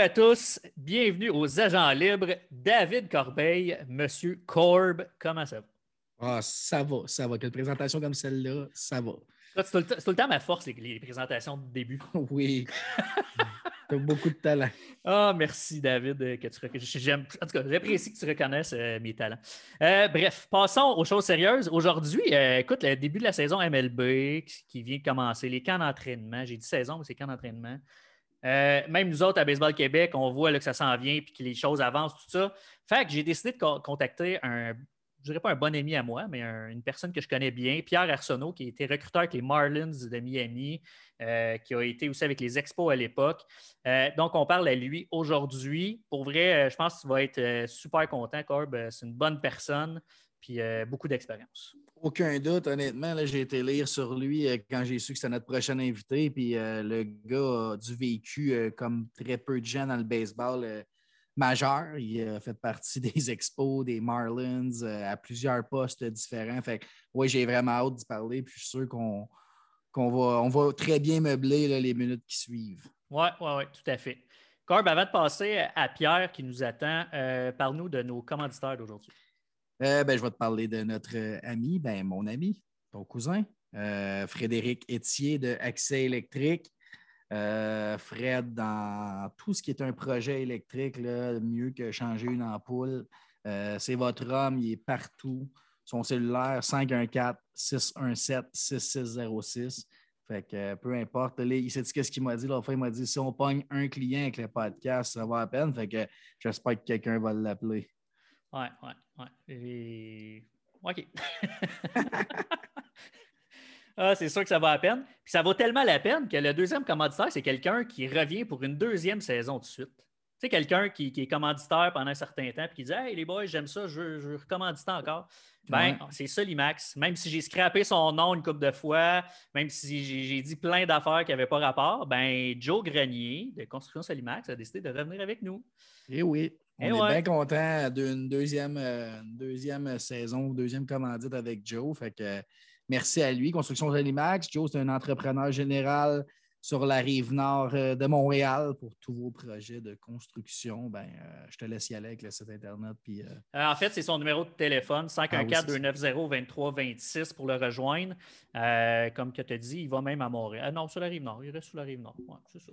Bonjour à tous, bienvenue aux Agents Libres. David Corbeil, Monsieur Corb, comment ça va? Ah, ça va, ça va. Quelle présentation comme celle-là, ça va. C'est tout, le temps ma force, les, présentations de début. Oui. tu as beaucoup de talent. Ah, merci, David. Euh, que tu j'aime, En tout cas, j'apprécie que tu reconnaisses euh, mes talents. Euh, bref, passons aux choses sérieuses. Aujourd'hui, écoute, le début de la saison MLB qui vient de commencer, les camps d'entraînement. J'ai dit saison, mais c'est camps d'entraînement. Même nous autres à Baseball Québec, on voit là, que ça s'en vient et que les choses avancent, tout ça. Fait que j'ai décidé de contacter un je dirais pas un bon ami à moi, mais une personne que je connais bien, Pierre Arsenault, qui a été recruteur avec les Marlins de Miami, euh, qui a été aussi avec les Expos à l'époque. Euh, donc, on parle à lui aujourd'hui. Pour vrai, euh, je pense que tu vas être super content, Corb. C'est une bonne personne, puis beaucoup d'expérience. Aucun doute, honnêtement. J'ai été lire sur lui quand j'ai su que c'était notre prochain invité. Puis le gars a du vécu comme très peu de gens dans le baseball majeur. Il a fait partie des expos, des Marlins, euh, à plusieurs postes différents. Fait oui, j'ai vraiment hâte d'y parler. Puis je suis sûr qu'on va, on va très bien meubler les minutes qui suivent. Oui, oui, oui, tout à fait. Corb, avant de passer à Pierre qui nous attend, euh, parle-nous de nos commanditaires d'aujourd'hui. Euh, ben, je vais te parler de notre ami, ben, mon ami, ton cousin, Frédéric Etier de Accès électrique. Euh, Fred, dans tout ce qui est un projet électrique, mieux que changer une ampoule, euh, c'est votre homme, il est partout. Son cellulaire 514-617-6606. Fait que peu importe. il sait ce qu'il m'a dit? Fois, il m'a dit si on pogne un client avec le podcast, ça va à peine. Fait que j'espère que quelqu'un va l'appeler. Ouais, ouais, ouais. OK. Ah, c'est sûr que ça va à peine. Puis ça vaut tellement la peine que le deuxième commanditaire, c'est quelqu'un qui revient pour une deuxième saison de suite. Tu sais, quelqu'un qui, est commanditaire pendant un certain temps et qui dit Hey, les boys, j'aime ça, je, veux recommanditer encore. Ben, c'est ça l'IMAX. Même si j'ai scrappé son nom une couple de fois, même si j'ai dit plein d'affaires qui n'avaient pas rapport, ben, Joe Grenier de Construction Solimax a décidé de revenir avec nous. Eh oui. On eh est bien content d'une deuxième, euh, deuxième saison, deuxième commandite avec Joe. Fait que Merci à lui. Construction Max. Joe, c'est un entrepreneur général sur la rive nord euh, de Montréal pour tous vos projets de construction. Ben, euh, je te laisse y aller avec le site Internet. Puis, euh, en fait, c'est son numéro de téléphone, 514-290-2326 pour le rejoindre. comme tu as dit, il va même à Montréal. Ah non, sur la rive nord. Il reste sur la rive nord. c'est ça.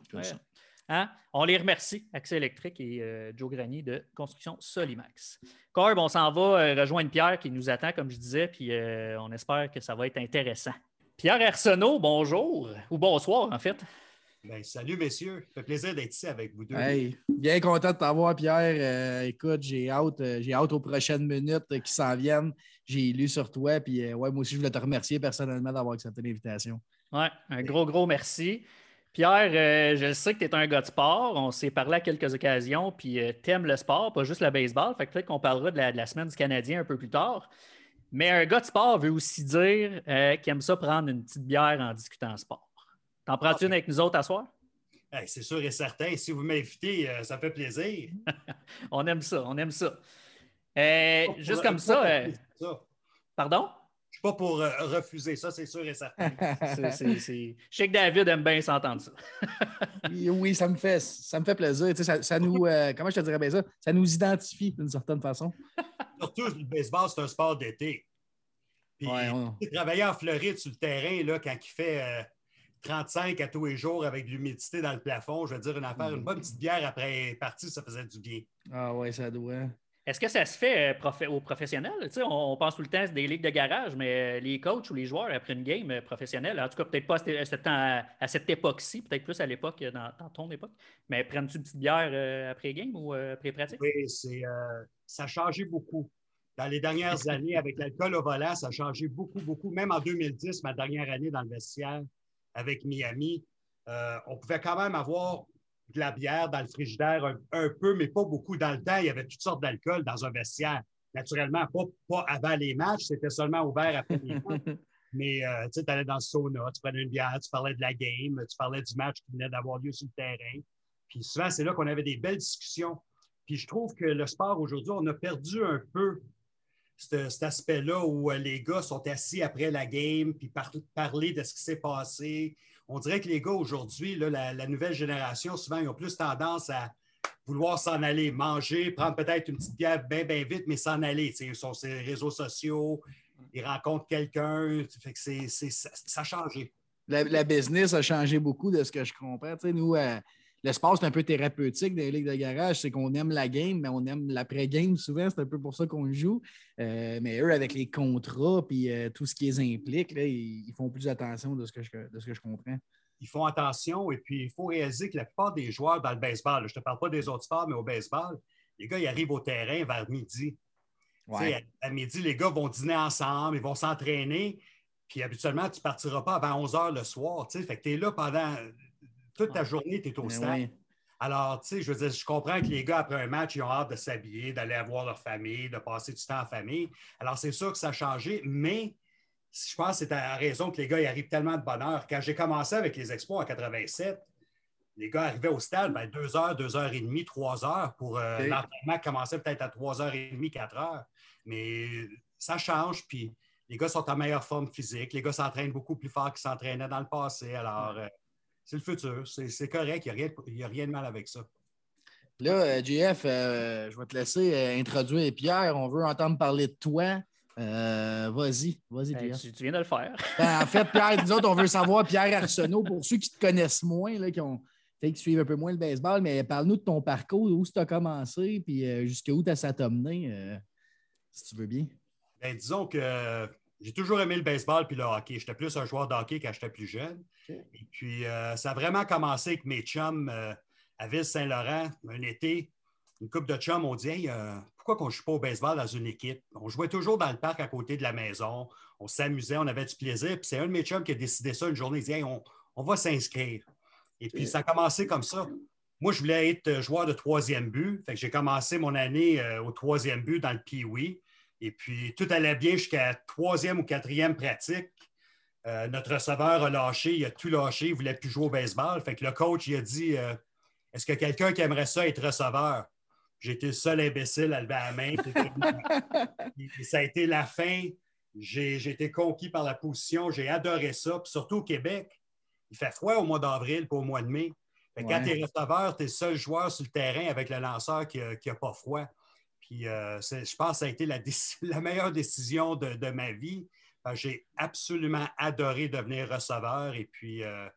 Hein? On les remercie, Accès électrique et euh, Joe Granier de Construction Solimax. Corb, on s'en va euh, rejoindre Pierre qui nous attend, comme je disais, puis euh, on espère que ça va être intéressant. Pierre Arsenault, bonjour, ou bonsoir en fait. Ben, salut messieurs, ça fait plaisir d'être ici avec vous deux. bien content de t'avoir, Pierre. écoute, j'ai hâte, j'ai hâte aux prochaines minutes qui s'en viennent. J'ai lu sur toi, puis ouais, moi aussi, je voulais te remercier personnellement d'avoir accepté l'invitation. Ouais, un gros, gros merci. Pierre, euh, je sais que tu es un gars de sport. On s'est parlé à quelques occasions, puis euh, tu aimes le sport, pas juste le baseball. Fait que peut-être qu'on parlera de la, semaine du Canadien un peu plus tard. Mais un gars de sport veut aussi dire euh, qu'il aime ça prendre une petite bière en discutant sport. T'en prends-tu une avec nous autres à soir? c'est sûr et certain. Si vous m'invitez, ça fait plaisir. on aime ça, on aime ça. juste comme ça. Pardon? Suis pas pour euh, refuser ça, c'est sûr et certain. Je sais que David aime bien s'entendre ça. oui, ça me fait, ça me fait plaisir. Ça, nous, euh, comment je te dirais bien ça? Ça nous identifie d'une certaine façon. Surtout, le baseball, c'est un sport d'été. Puis, travailler en Floride sur le terrain, là, quand il fait 35 euh, à tous les jours avec de l'humidité dans le plafond, je veux dire, une affaire, une bonne petite bière après partie, ça faisait du bien. Ah ouais, ça doit. Est-ce que ça se fait euh, aux professionnels? on, pense tout le temps des ligues de garage, mais euh, les coachs ou les joueurs après une game euh, professionnelle, en tout cas, peut-être pas à, cette époque-ci, peut-être plus à l'époque, dans, ton époque, mais prennent-tu une petite bière après game ou après pratique? Oui, ça a changé beaucoup. Dans les dernières années, avec l'alcool au volant, ça a changé beaucoup, beaucoup. Même en 2010, ma dernière année dans le vestiaire avec Miami, on pouvait quand même avoir de la bière dans le frigidaire un, peu, mais pas beaucoup. Dans le temps, il y avait toutes sortes d'alcool dans un vestiaire. Naturellement, pas, pas avant les matchs, c'était seulement ouvert après les matchs. Mais euh, tu allais dans le sauna, tu prenais une bière, tu parlais de la game, tu parlais du match qui venait d'avoir lieu sur le terrain. Puis souvent, c'est là qu'on avait des belles discussions. Puis je trouve que le sport aujourd'hui, on a perdu un peu cet, aspect-là où euh, les gars sont assis après la game, puis parler de ce qui s'est passé, on dirait que les gars aujourd'hui, la, nouvelle génération, souvent, ils ont plus tendance à vouloir s'en aller, manger, prendre peut-être une petite bière bien, bien vite, mais s'en aller. Ils sont sur les réseaux sociaux, ils rencontrent quelqu'un. ça, ça, a changé. La, business a changé beaucoup de ce que je comprends. nous, euh, le sport, c'est un peu thérapeutique dans les ligues de garage. C'est qu'on aime la game, mais on aime l'après-game souvent. C'est un peu pour ça qu'on joue. Euh, mais eux, avec les contrats et euh, tout ce qui les implique, ils, font plus attention de ce, que je, de ce que je comprends. Ils font attention et puis il faut réaliser que la plupart des joueurs dans le baseball, je ne te parle pas des autres sports, mais au baseball, les gars, ils arrivent au terrain vers midi. À, midi, les gars vont dîner ensemble, ils vont s'entraîner. Puis habituellement, tu ne partiras pas avant 11 heures le soir. Fait que tu es là pendant toute ta journée, tu es au ben stade. Alors, tu sais, je veux dire, je comprends que les gars, après un match, ils ont hâte de s'habiller, d'aller voir leur famille, de passer du temps en famille. Alors, c'est sûr que ça a changé, mais je pense que c'est à raison que les gars, ils arrivent tellement de bonheur. Quand j'ai commencé avec les expos en 87, les gars arrivaient au stade, ben, deux heures, deux heures et demie, trois heures pour euh, l'entraînement commençait peut-être à trois heures et demie, quatre heures. Mais ça change, puis les gars sont en meilleure forme physique. Les gars s'entraînent beaucoup plus fort qu'ils s'entraînaient dans le passé. Alors, euh, c'est le futur. C'est correct. Il n'y a, rien de mal avec ça. Là, euh, JF, euh, je vais te laisser euh, introduire Pierre. On veut entendre parler de toi. vas-y, vas-y, ben, Pierre. tu, viens de le faire. Ben, en fait, Pierre, nous autres, on veut savoir Pierre Arsenault, pour ceux qui te connaissent moins, là, qui ont qui suivent un peu moins le baseball, mais parle-nous de ton parcours, où tu as commencé, puis jusqu'où tu as ça mené, si tu veux bien. Ben, disons que j'ai toujours aimé le baseball puis le hockey. J'étais plus un joueur de hockey quand j'étais plus jeune. Et puis, euh, ça a vraiment commencé avec mes chums euh, à Ville-Saint-Laurent, un été. Une coupe de chums ont dit Hey, euh, pourquoi qu'on ne joue pas au baseball dans une équipe? On jouait toujours dans le parc à côté de la maison. On s'amusait, on avait du plaisir. Puis c'est un de mes chums qui a décidé ça une journée. Il dit hey, on, va s'inscrire. Et puis, ça a commencé comme ça. Moi, je voulais être joueur de troisième but. Fait que j'ai commencé mon année au troisième but dans le Pee-Wee. Et puis, tout allait bien jusqu'à troisième ou quatrième pratique. Euh, notre receveur a lâché, il a tout lâché, il ne voulait plus jouer au baseball. Fait que le coach, il a dit euh, Est-ce que quelqu'un qui aimerait ça être receveur? Été le seul imbécile à lever la main. et ça a été la fin. J'ai été conquis par la position. J'ai adoré ça. Puis surtout au Québec, il fait froid au mois d'avril, pas au mois de mai. Quand tu es receveur, tu es le seul joueur sur le terrain avec le lanceur qui n'a pas froid. Puis euh, je pense que ça a été la, meilleure décision de, ma vie. J'ai absolument adoré devenir receveur. Et puis, euh,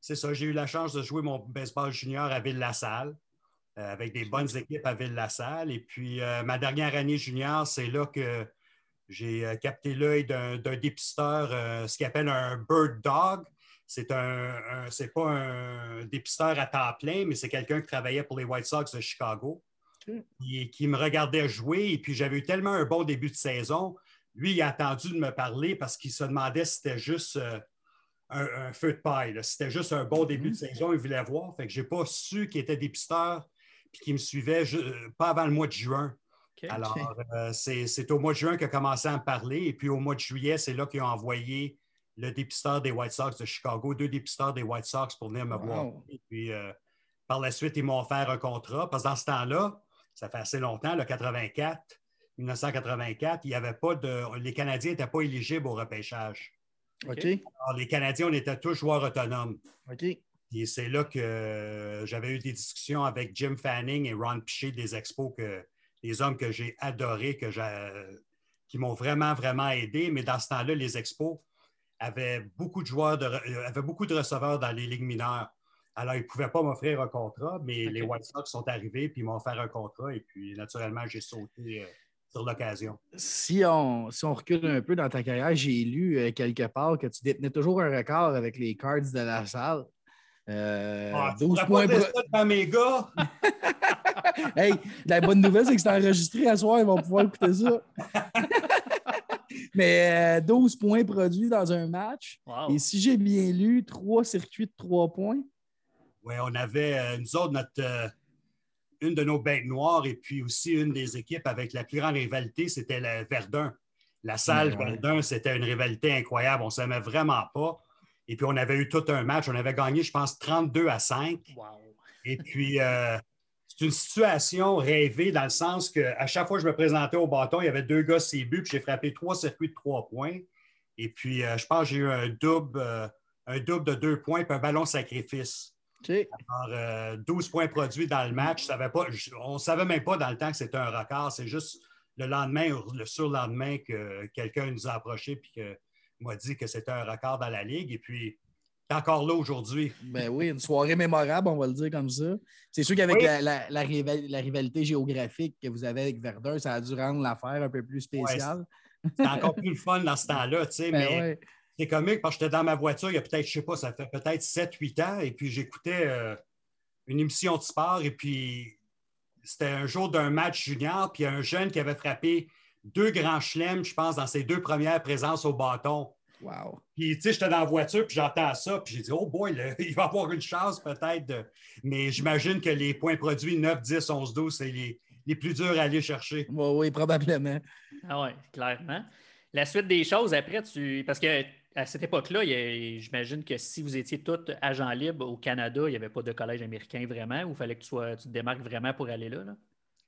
c'est ça, j'ai eu la chance de jouer mon baseball junior à Ville-la-Salle, euh, avec des bonnes équipes à Ville-la-Salle. Et puis, ma dernière année junior, c'est là que j'ai capté l'œil d'un dépisteur, ce qu'il appelle un bird dog. C'est un, c'est pas un dépisteur à temps plein, mais c'est quelqu'un qui travaillait pour les White Sox de Chicago qui, me regardait jouer. Et puis, j'avais eu tellement un bon début de saison. Lui, il a attendu de me parler parce qu'il se demandait si c'était juste euh, un, feu de paille. Si c'était juste un bon début de mm-hmm. saison, il voulait voir. Fait que je n'ai pas su qu'il était dépisteur et qu'il me suivait pas avant le mois de juin. Alors, euh, c'est au mois de juin qu'il a commencé à me parler. Et puis, au mois de juillet, c'est là qu'ils ont envoyé le dépisteur des White Sox de Chicago, deux dépisteurs des White Sox pour venir me voir. Et puis, euh, par la suite, ils m'ont offert un contrat parce que dans ce temps-là, ça fait assez longtemps, le 84, 1984, il y avait pas de. Les Canadiens n'étaient pas éligibles au repêchage. OK. Alors, les Canadiens, on était tous joueurs autonomes. OK. Et c'est là que j'avais eu des discussions avec Jim Fanning et Ron Piché des Expos, que, des hommes que j'ai adorés, que qui m'ont vraiment, vraiment aidé. Mais dans ce temps-là, les Expos avaient beaucoup de joueurs, de, euh, avaient beaucoup de receveurs dans les ligues mineures. Alors, ils ne pouvaient pas m'offrir un contrat, mais les White Sox sont arrivés puis ils m'ont offert un contrat. Et puis, naturellement, j'ai sauté euh, sur l'occasion. Si on, si on recule un peu dans ta carrière, j'ai lu euh, quelque part que tu détenais toujours un record avec les Cards de la salle. Euh, ah, 12 points. Pas mes gars? hey, la bonne nouvelle, c'est que c'est enregistré à soir, ils vont pouvoir écouter ça. Mais 12 points produits dans un match. Et si j'ai bien lu, trois circuits de 3 points. Oui, on avait, euh, nous autres, notre, euh, une de nos bêtes noires et puis aussi une des équipes avec la plus grande rivalité, c'était le Verdun. La salle Verdun, c'était une rivalité incroyable. On ne s'aimait vraiment pas. Et puis, on avait eu tout un match. On avait gagné, je pense, 32 à 5. Et puis, euh, c'est une situation rêvée dans le sens qu'à chaque fois que je me présentais au bâton, il y avait deux gars but, puis j'ai frappé trois circuits de trois points. Et puis, je pense que j'ai eu un double un double de deux points et un ballon sacrifice. Alors, 12 points produits dans le match. Je savais pas, on ne savait même pas dans le temps que c'était un record. C'est juste le lendemain ou le surlendemain que quelqu'un nous a approché et m'a dit que c'était un record dans la Ligue. Et puis, t'es encore là aujourd'hui. Ben oui, une soirée mémorable, on va le dire comme ça. C'est sûr qu'avec Oui. la, la- la rival- la rivalité géographique que vous avez avec Verdun, ça a dû rendre l'affaire un peu plus spéciale. C'était encore plus le fun dans ce temps-là, tu sais, Ben mais ouais. C'est comique parce que j'étais dans ma voiture il y a peut-être, je sais pas, ça fait peut-être 7-8 ans, et puis j'écoutais euh, une émission de sport, et puis c'était un jour d'un match junior, puis il y a un jeune qui avait frappé deux grands chelems, je pense, dans ses deux premières présences au bâton. Wow. Puis, tu sais, j'étais dans la voiture, puis j'entends ça, puis j'ai dit, oh boy, là, il va avoir une chance peut-être. de- Mais j'imagine que les points produits 9, 10, 11, 12, c'est les, les plus durs à aller chercher. Oui, oui, probablement. Ah oui, clairement. La suite des choses, après, tu. Parce que à cette époque-là, j'imagine que si vous étiez tous agents libres au Canada, il n'y avait pas de collège américain vraiment, ou il fallait que tu, sois, tu te démarques vraiment pour aller là? là?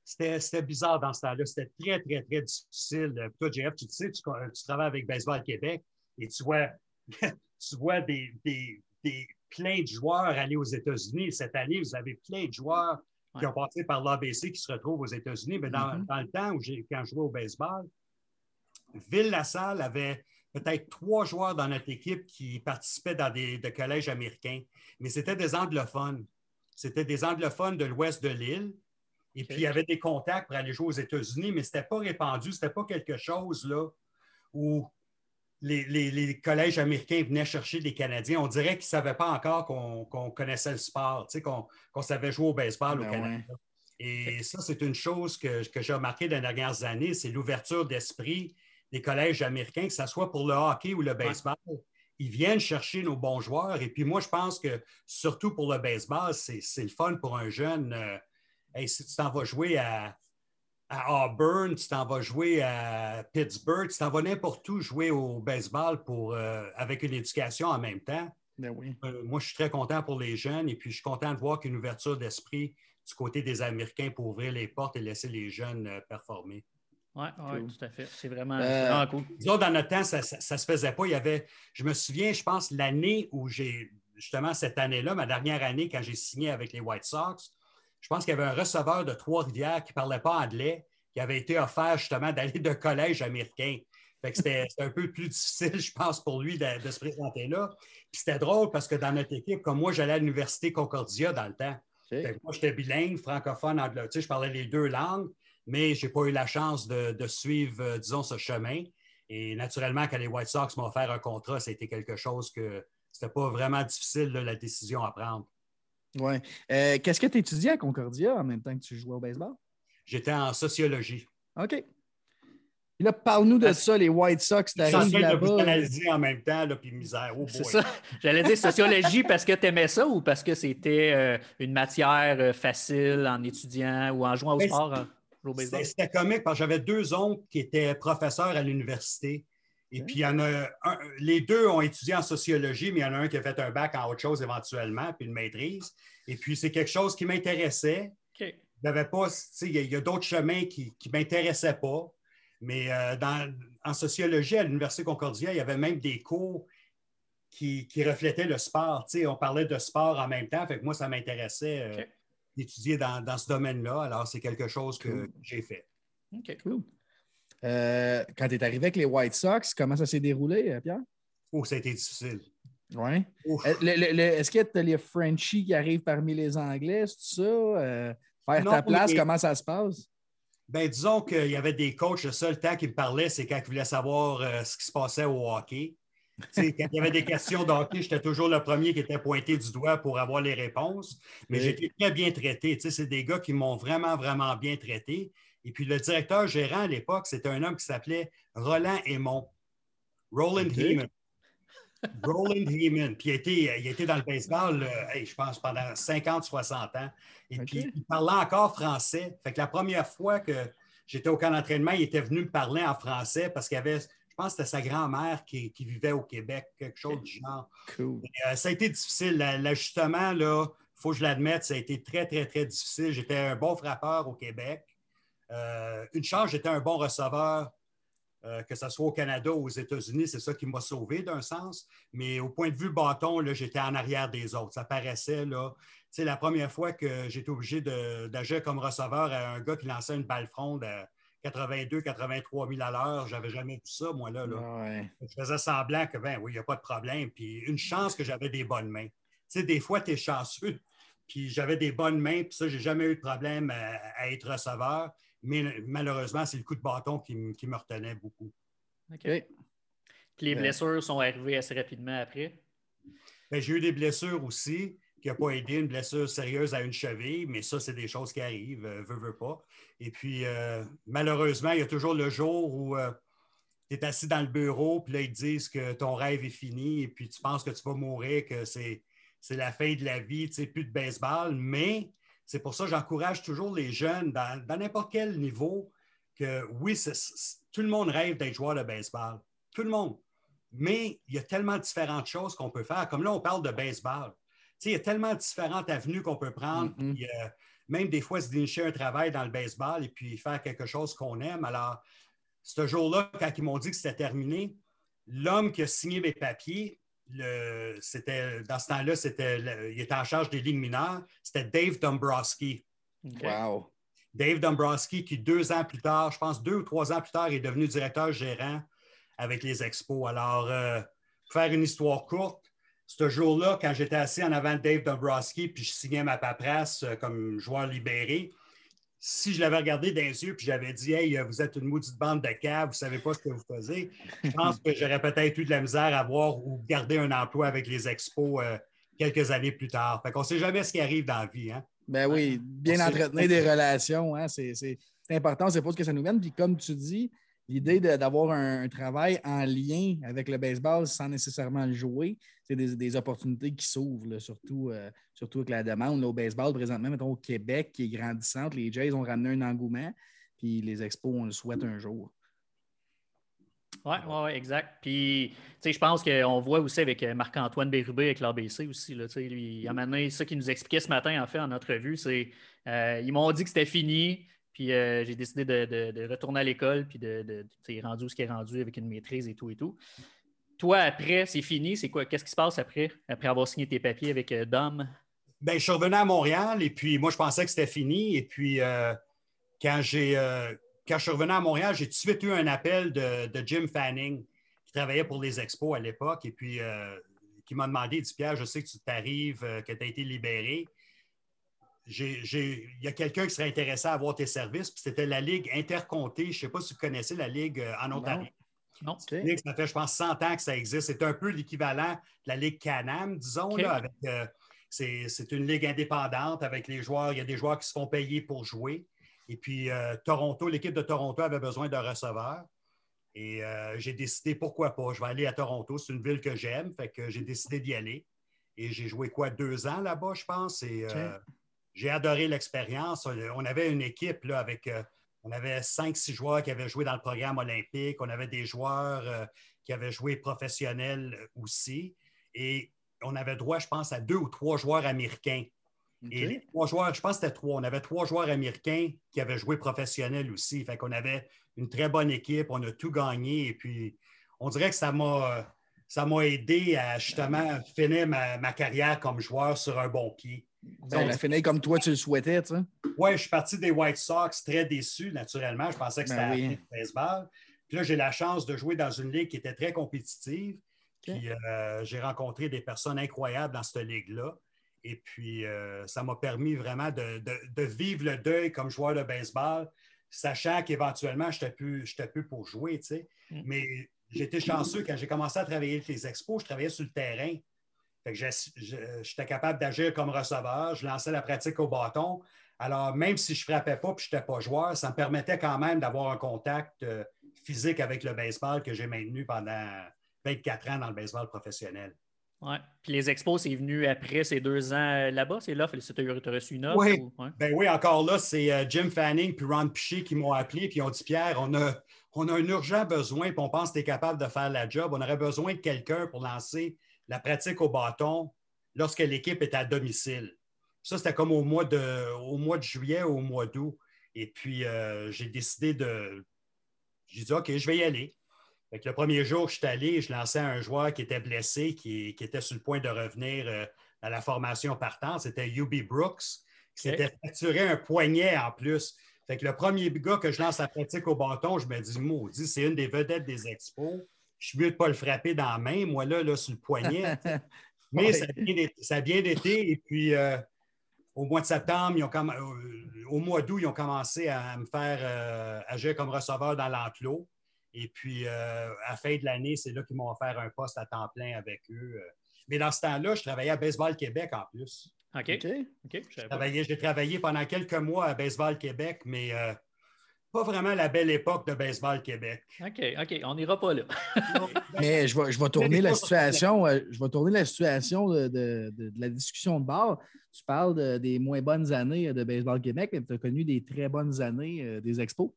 C'était bizarre dans ce temps-là. C'était très, très, très difficile. Euh, Toi, JF, tu le sais, tu, tu travailles avec Baseball Québec et tu vois, tu vois des, des- des- plein de joueurs aller aux États-Unis. Cette année, vous avez plein de joueurs qui ont passé par l'ABC qui se retrouvent aux États-Unis. Mais dans, Mhm. dans le temps où j'ai, quand je jouais au baseball, Ville-la-Salle avait peut-être trois joueurs dans notre équipe qui participaient dans des de collèges américains, mais c'était des anglophones. C'était des anglophones de l'ouest de l'île. Et puis, il y avait des contacts pour aller jouer aux États-Unis, mais ce n'était pas répandu. Ce n'était pas quelque chose là, où les, les- les collèges américains venaient chercher des Canadiens. On dirait qu'ils ne savaient pas encore qu'on connaissait le sport, qu'on savait jouer au baseball Ben au Canada. Et ça, c'est une chose que, que j'ai remarqué dans les dernières années, c'est l'ouverture d'esprit des collèges américains, que ce soit pour le hockey ou le baseball. Ils viennent chercher nos bons joueurs. Et puis moi, je pense que surtout pour le baseball, c'est le fun pour un jeune. euh, hey, si tu t'en vas jouer à, à Auburn, tu t'en vas jouer à Pittsburgh, tu t'en vas n'importe où jouer au baseball pour, euh, avec une éducation en même temps. Ben oui. Euh, moi, je suis très content pour les jeunes et puis je suis content de voir qu'il y a une ouverture d'esprit du côté des Américains pour ouvrir les portes et laisser les jeunes euh, performer. Oui, ouais, Cool. tout à fait. C'est vraiment, Euh, vraiment cool. Nous autres, dans notre temps, ça ne se faisait pas. Il y avait, je me souviens, je pense, l'année où j'ai, justement, cette année-là, ma dernière année, quand j'ai signé avec les White Sox, je pense qu'il y avait un receveur de Trois-Rivières qui ne parlait pas anglais, qui avait été offert justement d'aller de collège américain. Fait que c'était un peu plus difficile, je pense, pour lui de, de se présenter là. Puis c'était drôle parce que dans notre équipe, comme moi, j'allais à l'Université Concordia dans le temps. OK. Fait que moi, j'étais bilingue, francophone, anglais. Tu sais, je parlais les deux langues, mais je n'ai pas eu la chance de, de suivre, euh, disons, ce chemin. Et naturellement, quand les White Sox m'ont offert un contrat, ça a été quelque chose que c'était pas vraiment difficile, là, la décision à prendre. Ouais. Euh, Qu'est-ce que tu étudiais à Concordia en même temps que tu jouais au baseball? J'étais en sociologie. OK. Puis là, parle-nous de ça, les White Sox, suis en train de vous là-bas. analyser en même temps, là, puis misère. Oh C'est ça. J'allais dire sociologie parce que tu aimais ça ou parce que c'était euh, une matière euh, facile en étudiant ou en jouant au sport, euh, au baseball? C'était comique parce que j'avais deux oncles qui étaient professeurs à l'université. Et puis, il y en a un- les deux ont étudié en sociologie, mais il y en a un qui a fait un bac en autre chose éventuellement, puis une maîtrise. Et puis, c'est quelque chose qui m'intéressait. Pas, il y a, il y a d'autres chemins qui ne m'intéressaient pas. Mais euh, dans- en sociologie, à l'Université Concordia, il y avait même des cours qui, qui reflétaient le sport. On parlait de sport en même temps. Fait que moi, ça m'intéressait euh. D'étudier dans, dans ce domaine-là. Alors, c'est quelque chose que Cool. j'ai fait. OK. Cool. Euh, quand tu es arrivé avec les White Sox, comment ça s'est déroulé, euh, Pierre? Oh, ça a été difficile. Oui. Ouf. Est-ce qu'il y a les Frenchies qui arrivent parmi les Anglais, c'est ça? Euh, faire Non, ta place, mais- comment ça se passe? Ben, disons qu'il y avait des coachs, le seul temps qu'ils me parlaient, c'est quand ils voulaient savoir euh, ce qui se passait au hockey. Quand il y avait des questions de hockey, j'étais toujours le premier qui était pointé du doigt pour avoir les réponses. Mais Oui. été très bien traité. C'est des gars qui m'ont vraiment, vraiment bien traité. Et puis le directeur gérant à l'époque, c'était un homme qui s'appelait Roland Aymon. Roland OK. Heeman. Roland Heeman. Puis il était, il était dans le baseball, euh, hey, je pense, pendant 50, 60 ans. Et puis il parlait encore français. Fait que la première fois que j'étais au camp d'entraînement, il était venu me parler en français parce qu'il y avait, je pense que c'était sa grand-mère qui, qui vivait au Québec, quelque chose du genre. Cool. Euh, ça a été difficile. La- L'ajustement, là, il faut que je l'admette, ça a été très, très, très difficile. J'étais un bon frappeur au Québec. Euh, une chance, j'étais un bon receveur Euh, que ce soit au Canada ou aux États-Unis, c'est ça qui m'a sauvé d'un sens. Mais au point de vue bâton, j'étais en arrière des autres. Ça paraissait, là. Tu la première fois que j'étais obligé d'agir comme receveur à un gars qui lançait une balle fronde à 82, 83 000 à l'heure, j'avais jamais vu ça, moi, là. Je faisais semblant que, ben oui, il n'y a pas de problème. Puis une chance que j'avais des bonnes mains. Tu sais, des fois, tu es chanceux. Puis j'avais des bonnes mains, puis ça, j'ai jamais eu de problème à être receveur. Mais malheureusement, c'est le coup de bâton qui, me retenait beaucoup. OK. Puis les blessures sont arrivées assez rapidement après? Ben, j'ai eu des blessures aussi qui n'ont pas aidé, une blessure sérieuse à une cheville, mais ça, c'est des choses qui arrivent, euh, veut, veut pas. Et puis, euh, malheureusement, il y a toujours le jour où euh, tu es assis dans le bureau, puis là, ils te disent que ton rêve est fini, et puis tu penses que tu vas mourir, que c'est la fin de la vie, tu sais, plus de baseball, mais c'est pour ça que j'encourage toujours les jeunes dans n'importe quel niveau que oui, tout le monde rêve d'être joueur de baseball. Tout le monde. Mais il y a tellement différentes choses qu'on peut faire. Comme là, on parle de baseball. il y a tellement différentes avenues qu'on peut prendre. Euh, même des fois, se dénicher un travail dans le baseball et puis faire quelque chose qu'on aime. Alors, ce jour-là, quand ils m'ont dit que c'était terminé, l'homme qui a signé mes papiers, c'était, dans ce temps-là, c'était, il était en charge des lignes mineures. C'était Dave Dombrowski. Wow. Dave Dombrowski, qui deux ans plus tard, je pense deux ou trois ans plus tard, est devenu directeur gérant avec les expos. Alors, euh, pour faire une histoire courte, ce jour-là, quand j'étais assis en avant de Dave Dombrowski, puis je signais ma paperasse euh, comme joueur libéré, si je l'avais regardé dans les yeux puis j'avais dit Hey, vous êtes une maudite bande de caves, vous ne savez pas ce que vous faisiez, je pense que j'aurais peut-être eu de la misère à voir ou garder un emploi avec les expos euh, quelques années plus tard. Fait qu'on ne sait jamais ce qui arrive dans la vie. Hein? Ben oui, bien entretenir des relations, hein, c'est important, c'est pas ce que ça nous mène. Puis comme tu dis, l'idée d'avoir un, travail en lien avec le baseball sans nécessairement le jouer, c'est des, opportunités qui s'ouvrent, surtout, euh, surtout avec la demande au baseball présentement, mettons au Québec, qui est grandissante. Les Jays ont ramené un engouement, puis les Expos, on le souhaite un jour. Oui, ouais, exact. Puis, je pense qu'on voit aussi avec Marc-Antoine Bérubé avec l'ABC aussi. Là, lui, il a mené ça qu'il nous expliquait ce matin, en fait, en entrevue. C'est, euh, ils m'ont dit que c'était fini. Puis euh, j'ai décidé de, retourner à l'école, puis de, de rendu ce qui est rendu avec une maîtrise et tout et tout. Toi, après, c'est fini. C'est quoi? Qu'est-ce qui se passe après, après avoir signé tes papiers avec euh, Dom? Bien, je suis revenu à Montréal et puis moi, je pensais que c'était fini. Et puis, euh, quand, j'ai, quand je suis revenu à Montréal, j'ai tout de suite eu un appel de, Jim Fanning, qui travaillait pour les expos à l'époque, et puis qui m'a demandé, il dit Pierre, je sais que tu t'arrives, que tu as été libéré il y a quelqu'un qui serait intéressé à avoir tes services. Puis c'était la Ligue intercontée. Je ne sais pas si vous connaissez la Ligue euh, en Ontario. Non. Ligue, ça fait, je pense, 100 ans que ça existe. C'est un peu l'équivalent de la Ligue Canam, disons. Euh, c'est une ligue indépendante avec les joueurs. Il y a des joueurs qui se font payer pour jouer. Et puis, euh, Toronto, l'équipe de Toronto avait besoin d'un receveur. Et j'ai décidé, pourquoi pas, je vais aller à Toronto. C'est une ville que j'aime. Fait que j'ai décidé d'y aller. Et j'ai joué quoi, deux ans là-bas, je pense. Et j'ai adoré l'expérience. On avait une équipe là, avec. Euh, on avait cinq, six joueurs qui avaient joué dans le programme olympique. On avait des joueurs euh, qui avaient joué professionnels aussi. Et on avait droit, je pense, à deux ou trois joueurs américains. Et les trois joueurs, je pense que c'était trois. On avait trois joueurs américains qui avaient joué professionnels aussi. Fait qu'on avait une très bonne équipe. On a tout gagné. Et puis, on dirait que ça m'a, ça m'a aidé à justement finir ma carrière comme joueur sur un bon pied. Ben, la finale comme toi, tu le souhaitais, tu sais. Oui, je suis parti des White Sox très déçu, naturellement. Je pensais que c'était ben oui. baseball. Puis là, j'ai la chance de jouer dans une ligue qui était très compétitive. Puis euh, j'ai rencontré des personnes incroyables dans cette ligue-là. Et puis, euh, ça m'a permis vraiment de, vivre le deuil comme joueur de baseball, sachant qu'éventuellement, je n'étais plus, plus, pour jouer, tu sais. Mm. Mais j'étais chanceux quand j'ai commencé à travailler avec les expos, je travaillais sur le terrain j'étais capable d'agir comme receveur, je lançais la pratique au bâton. Alors, même si je ne frappais pas et je n'étais pas joueur, ça me permettait quand même d'avoir un contact euh, physique avec le baseball que j'ai maintenu pendant 24 ans dans le baseball professionnel. Oui. Puis les expos, c'est venu après ces deux ans là-bas, c'est là? Tu as reçu une offre? Oui. Ben oui, encore là, c'est euh, Jim Fanning puis Ron Piché qui m'ont appelé puis ont dit Pierre, on a, on a un urgent besoin puis on pense que tu es capable de faire la job. On aurait besoin de quelqu'un pour lancer la pratique au bâton lorsque l'équipe est à domicile. Ça, c'était comme au mois de, au mois de juillet ou au mois d'août. Et puis, euh, j'ai décidé de, j'ai dit, OK, je vais y aller. le premier jour, je suis allé, je lançais un joueur qui était blessé, qui, était sur le point de revenir euh, à la formation partante. C'était UB Brooks, qui s'était fracturé un poignet en plus. Fait que le premier gars que je lance la pratique au bâton, je me dis, maudit, c'est une des vedettes des expos. Je suis mieux de ne pas le frapper dans la main, moi, là, là sur le poignet. Mais ça, a bien, été. Et puis, euh, au mois de septembre, euh, au mois d'août, ils ont commencé à me faire euh, agir comme receveur dans l'enclos. Et puis, à la fin de l'année, c'est là qu'ils m'ont offert un poste à temps plein avec eux. Mais dans ce temps-là, je travaillais à Baseball Québec en plus. OK. OK. J'ai travaillé, pendant quelques mois à Baseball Québec, mais pas vraiment la belle époque de Baseball Québec. OK, OK, on n'ira pas là. Mais je vais, je vais tourner la situation, euh, je vais tourner la situation de, la discussion de bord. Tu parles des moins bonnes années de Baseball Québec, mais tu as connu des très bonnes années euh, des expos.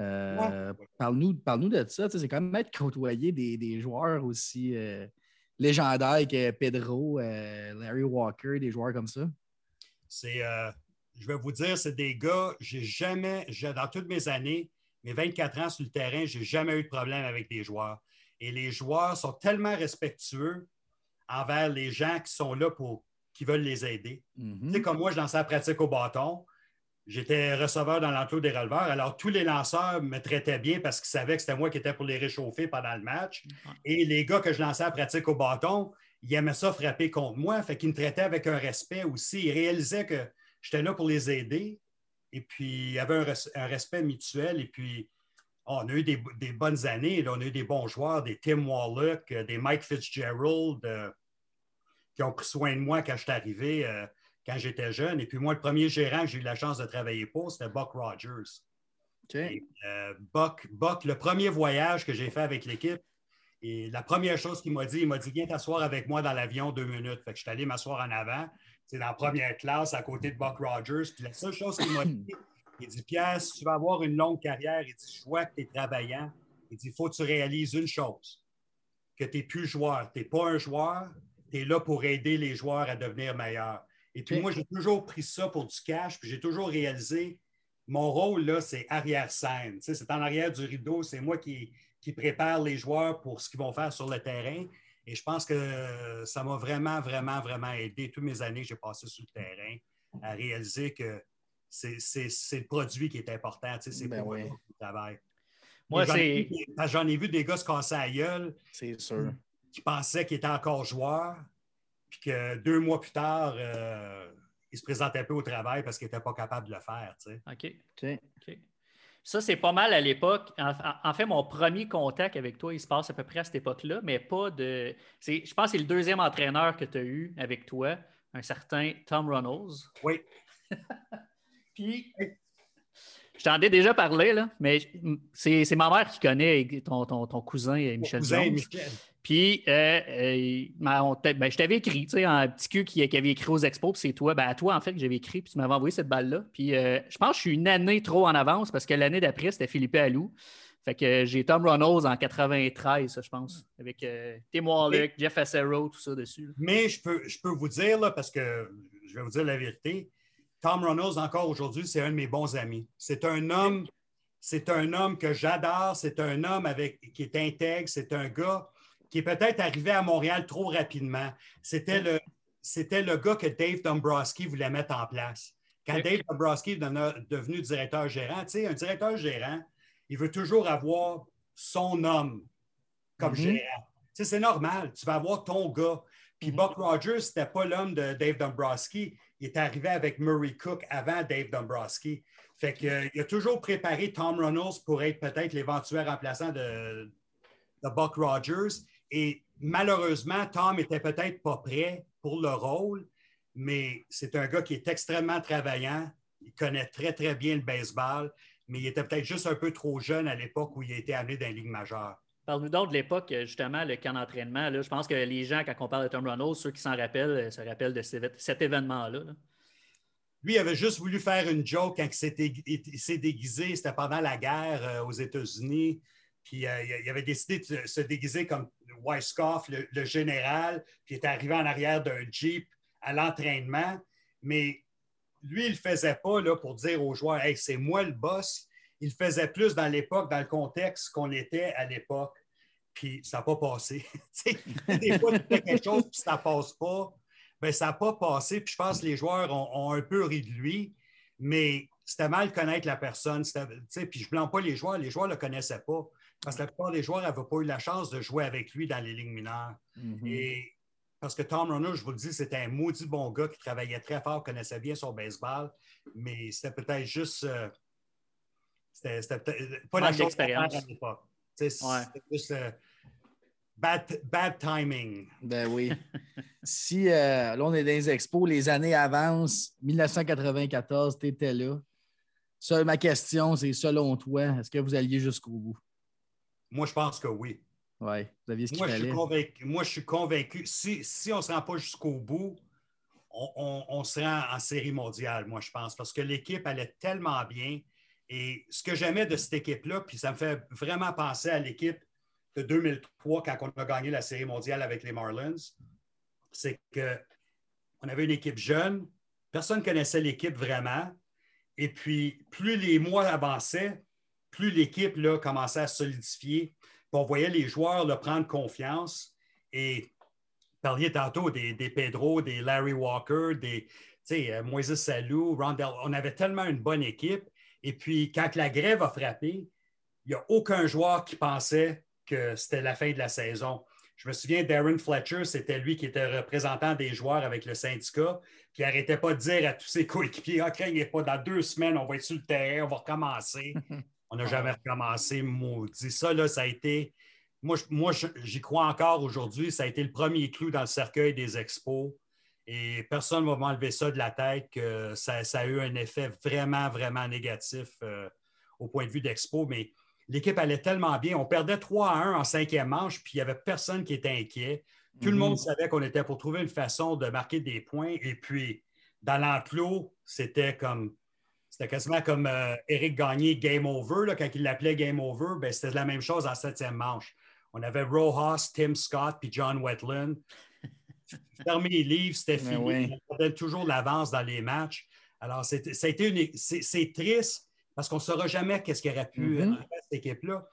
Euh, parle-nous parle de ça. c'est quand même être côtoyer des, des joueurs aussi légendaires que Pedro, Larry Walker, des joueurs comme ça. C'est je vais vous dire, c'est des gars, j'ai jamais, dans toutes mes années, mes 24 ans sur le terrain, j'ai jamais eu de problème avec des joueurs. Et les joueurs sont tellement respectueux envers les gens qui sont là pour, qui veulent les aider. Mm-hmm. Tu sais, comme moi, je lançais la pratique au bâton. J'étais receveur dans l'enclos des releveurs. Alors, tous les lanceurs me traitaient bien parce qu'ils savaient que c'était moi qui étais pour les réchauffer pendant le match. Et les gars que je lançais la pratique au bâton, ils aimaient ça frapper contre moi. Fait qu'ils me traitaient avec un respect aussi. Ils réalisaient que j'étais là pour les aider. Et puis, il y avait un, respect mutuel. Et puis, on a eu des, bonnes années. on a eu des bons joueurs, des Tim Wallach, euh, des Mike Fitzgerald, euh, qui ont pris soin de moi quand je suis arrivé, euh, quand j'étais jeune. Et puis, moi, le premier gérant que j'ai eu la chance de travailler pour, c'était Buck Rogers. Buck, Buck, le premier voyage que j'ai fait avec l'équipe, et la première chose qu'il m'a dit, il m'a dit Viens t'asseoir avec moi dans l'avion deux minutes. Fait que je suis allé m'asseoir en avant c'est dans la première classe à côté de Buck Rogers. Puis la seule chose qu'il m'a dit, il dit Pierre, si tu vas avoir une longue carrière, il dit Je vois que tu es travaillant. Il dit Il faut que tu réalises une chose que tu n'es plus joueur. Tu n'es pas un joueur, tu es là pour aider les joueurs à devenir meilleurs. Et puis moi, j'ai toujours pris ça pour du cash, puis j'ai toujours réalisé mon rôle, là, c'est arrière-scène. c'est en arrière du rideau, c'est moi qui, qui prépare les joueurs pour ce qu'ils vont faire sur le terrain. Et je pense que ça m'a vraiment, vraiment, vraiment aidé. Toutes mes années que j'ai passées sur le terrain à réaliser que c'est le produit qui est important. c'est ben pour le travail. Moi, c'est. J'en ai vu des gars se casser à gueule. C'est sûr. Qui pensaient qu'ils étaient encore joueurs, puis que deux mois plus tard, euh, ils se présentaient peu au travail parce qu'ils n'étaient pas capables de le faire. OK. OK. Ça, c'est pas mal à l'époque. En, fait, mon premier contact avec toi, il se passe à peu près à cette époque-là, mais pas de. Je pense que c'est le deuxième entraîneur que tu as eu avec toi, un certain Tom Runnels. Oui. Puis, je t'en ai déjà parlé, là, mais c'est ma mère qui connaît ton, ton, ton cousin Michel cousin Michel. Puis, euh, euh ben, je t'avais écrit, tu sais, un petit cul qui, avait écrit aux expos, puis c'est toi. Ben, à toi, en fait, que j'avais écrit, puis tu m'avais envoyé cette balle-là. Puis, euh, je pense que je suis une année trop en avance parce que l'année d'après, c'était Philippe Allou. Fait que j'ai Tom Ronalds en 93, je pense, avec Tim Wallach, Jeff Acero, tout ça dessus. Mais je peux, je peux vous dire, là, parce que je vais vous dire la vérité, Tom Ronalds, encore aujourd'hui, c'est un de mes bons amis. C'est un homme, c'est un homme que j'adore, c'est un homme avec, qui est intègre, c'est un gars qui est peut-être arrivé à Montréal trop rapidement. C'était le, c'était le gars que Dave Dombrowski voulait mettre en place. Quand Dave Dombrowski est devenu directeur gérant, tu sais, un directeur gérant, il veut toujours avoir son homme comme mm-hmm. gérant. Tu sais, c'est normal, tu vas avoir ton gars. Puis mm-hmm. Buck Rogers, ce n'était pas l'homme de Dave Dombrowski. Il est arrivé avec Murray Cook avant Dave Dombrowski. Fait qu'il euh, a toujours préparé Tom Reynolds pour être peut-être l'éventuel remplaçant de, de Buck Rogers. Et malheureusement, Tom n'était peut-être pas prêt pour le rôle, mais c'est un gars qui est extrêmement travaillant. Il connaît très, très bien le baseball, mais il était peut-être juste un peu trop jeune à l'époque où il a été amené dans la Ligue majeure. Parle-nous donc de l'époque, justement, le camp d'entraînement. Je pense que les gens, quand on parle de Tom Reynolds, ceux qui s'en rappellent, euh, se rappellent de cet événement-là. Lui, il avait juste voulu faire une joke quand il s'est déguisé. C'était pendant la guerre euh, aux États-Unis. Puis euh, il avait décidé de se déguiser comme Weisskopf, le, général, qui était arrivé en arrière d'un Jeep à l'entraînement. Mais lui, il ne le faisait pas là, pour dire aux joueurs Hey, c'est moi le boss. il faisait plus dans l'époque, dans le contexte qu'on était à l'époque. Puis ça n'a pas passé. des fois, tu fais quelque chose, puis ça ne passe pas. Bien, ça n'a pas passé. Puis je pense que les joueurs ont, un peu ri de lui, mais c'était mal connaître la personne. Puis je ne blâme pas les joueurs. Les joueurs ne le connaissaient pas. Parce que la plupart des joueurs n'avaient pas eu la chance de jouer avec lui dans les lignes mineures. Mhm. Et parce que Tom Runner, je vous le dis, c'était un maudit bon gars qui travaillait très fort, connaissait bien son baseball, mais c'était peut-être juste. euh, c'était peut-être pas la Manque chose faire d'expérience. à l'époque. Ouais. Juste euh, bad, bad timing. Ben oui. si euh, là, on est dans les expos, les années avancent, 1994, tu étais là. Seule ma question, c'est selon toi, est-ce que vous alliez jusqu'au bout? Moi, je pense que oui. Oui, vous aviez ce qu'il Moi, je suis fallait. convaincu. Moi, je suis convaincu. Si, si on ne se rend pas jusqu'au bout, on, on- on se rend en série mondiale, moi, je pense, parce que l'équipe allait tellement bien. Et ce que j'aimais de cette équipe-là, puis ça me fait vraiment penser à l'équipe de 2003 quand on a gagné la série mondiale avec les Marlins, c'est qu'on avait une équipe jeune, personne ne connaissait l'équipe vraiment. Et puis, plus les mois avançaient, plus l'équipe commençait à solidifier. On voyait les joueurs là, prendre confiance. Et parliez tantôt des, des Pedro, des Larry Walker, des euh, Moises Salou, Rondell. On avait tellement une bonne équipe. Et puis, quand la grève a frappé, il n'y a aucun joueur qui pensait que c'était la fin de la saison. Je me souviens, Darren Fletcher, c'était lui qui était représentant des joueurs avec le syndicat, puis il n'arrêtait pas de dire à tous ses coéquipiers Ah, craignez pas, dans deux semaines, on va être sur le terrain, on va recommencer. On n'a jamais recommencé, maudit. Ça, là, ça a été. Moi, j'y crois encore aujourd'hui. Ça a été le premier clou dans le cercueil des expos. Et personne ne va m'enlever ça de la tête que ça, ça a eu un effet vraiment, vraiment négatif euh, au point de vue d'expo. Mais l'équipe allait tellement bien. On perdait 3 à 1 en cinquième manche, puis il n'y avait personne qui était inquiet. Tout le Mhm. monde savait qu'on était pour trouver une façon de marquer des points. Et puis, dans l'enclos, c'était comme. C'était quasiment comme euh, Eric Gagné Game Over. là, quand il l'appelait Game Over, ben, c'était la même chose en septième manche. On avait Rojas, Tim Scott puis John Wetland. Fermer les livres, c'était Ben fini. oui. On perdait toujours l'avance dans les matchs. Alors, c'était- ça a été une- c'est c'est triste parce qu'on ne saura jamais qu'est-ce qui aurait pu arriver à cette équipe-là.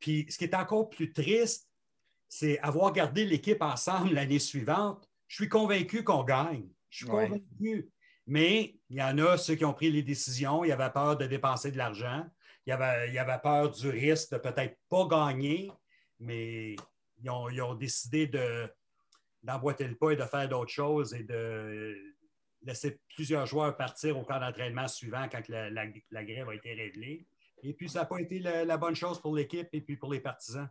Puis, ce qui est encore plus triste, c'est avoir gardé l'équipe ensemble l'année suivante. Je suis convaincu qu'on gagne. Je suis Ouais. convaincu. Mais il y en a ceux qui ont pris les décisions, ils avaient peur de dépenser de l'argent, il y avait, il y avait peur du risque de peut-être pas gagner, mais ils ont, ils ont décidé de, d'emboîter le pas et de faire d'autres choses et de laisser plusieurs joueurs partir au camp d'entraînement suivant quand la, la- la grève a été réglée. Et puis, ça n'a pas été la, la bonne chose pour l'équipe et puis pour les partisans.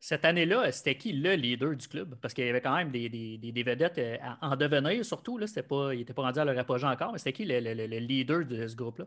Cette année-là, c'était qui le leader du club? Parce qu'il y avait quand même des, des- des- vedettes euh, en en devenir, surtout. Là, pas, ils n'étaient pas rendus à leur apogée encore, mais c'était qui le, le- le- le leader de ce groupe-là?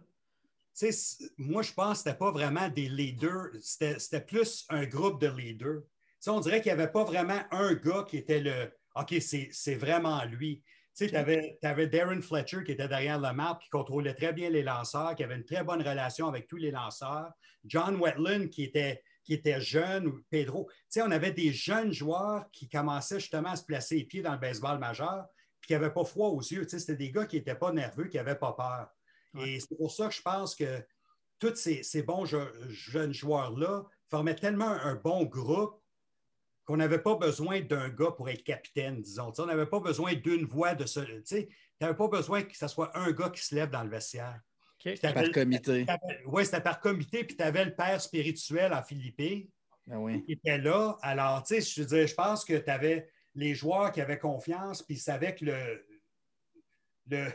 Moi, je pense que ce n'était pas vraiment des leaders, c'était plus un groupe de leaders. On dirait qu'il n'y avait pas vraiment un gars qui était le OK, c'est c'est vraiment lui. Tu sais, tu avais, Darren Fletcher qui était derrière le map, qui contrôlait très bien les lanceurs, qui avait une très bonne relation avec tous les lanceurs. John Wetland qui était, qui était jeune, ou Pedro. Tu sais, on avait des jeunes joueurs qui commençaient justement à se placer les pieds dans le baseball majeur, puis qui n'avaient pas froid aux yeux. Tu sais, c'était des gars qui n'étaient pas nerveux, qui n'avaient pas peur. Et c'est pour ça que je pense que tous ces, ces bons je- jeunes joueurs-là formaient tellement un bon groupe qu'on n'avait pas besoin d'un gars pour être capitaine, disons. Tu sais, on n'avait pas besoin d'une voix de ce. Tu sais, n'avais pas besoin que ce soit un gars qui se lève dans le vestiaire. OK. Puis t'avais Par comité. Oui, c'était par comité, puis tu avais le père spirituel en Philippines Ah oui. qui était là. Alors, tu sais, je veux dire, je pense que tu avais les joueurs qui avaient confiance, puis ils savaient que le, le,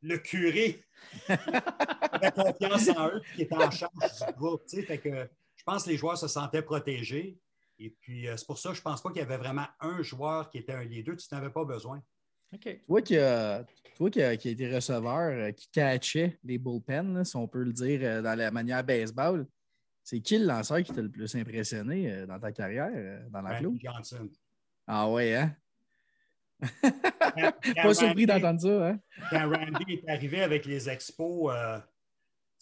le curé avait confiance en eux, puis qui était en charge du groupe. tu sais. Fait que je pense que les joueurs se sentaient protégés. Et puis, euh, c'est pour ça que je ne pense pas qu'il y avait vraiment un joueur qui était un leader. Tu n'avais pas besoin. OK. Toi qui a, toi qui a, qui a été receveur, euh, qui catchait les bullpens, là, si on peut le dire euh, dans la manière baseball, c'est qui le lanceur qui t'a le plus impressionné dans ta carrière, dans l'enclos? Randy Johnson. Ah ouais, hein? Quand- quand Pas surpris d'entendre ça, hein? quand Randy est arrivé avec les expos euh, tu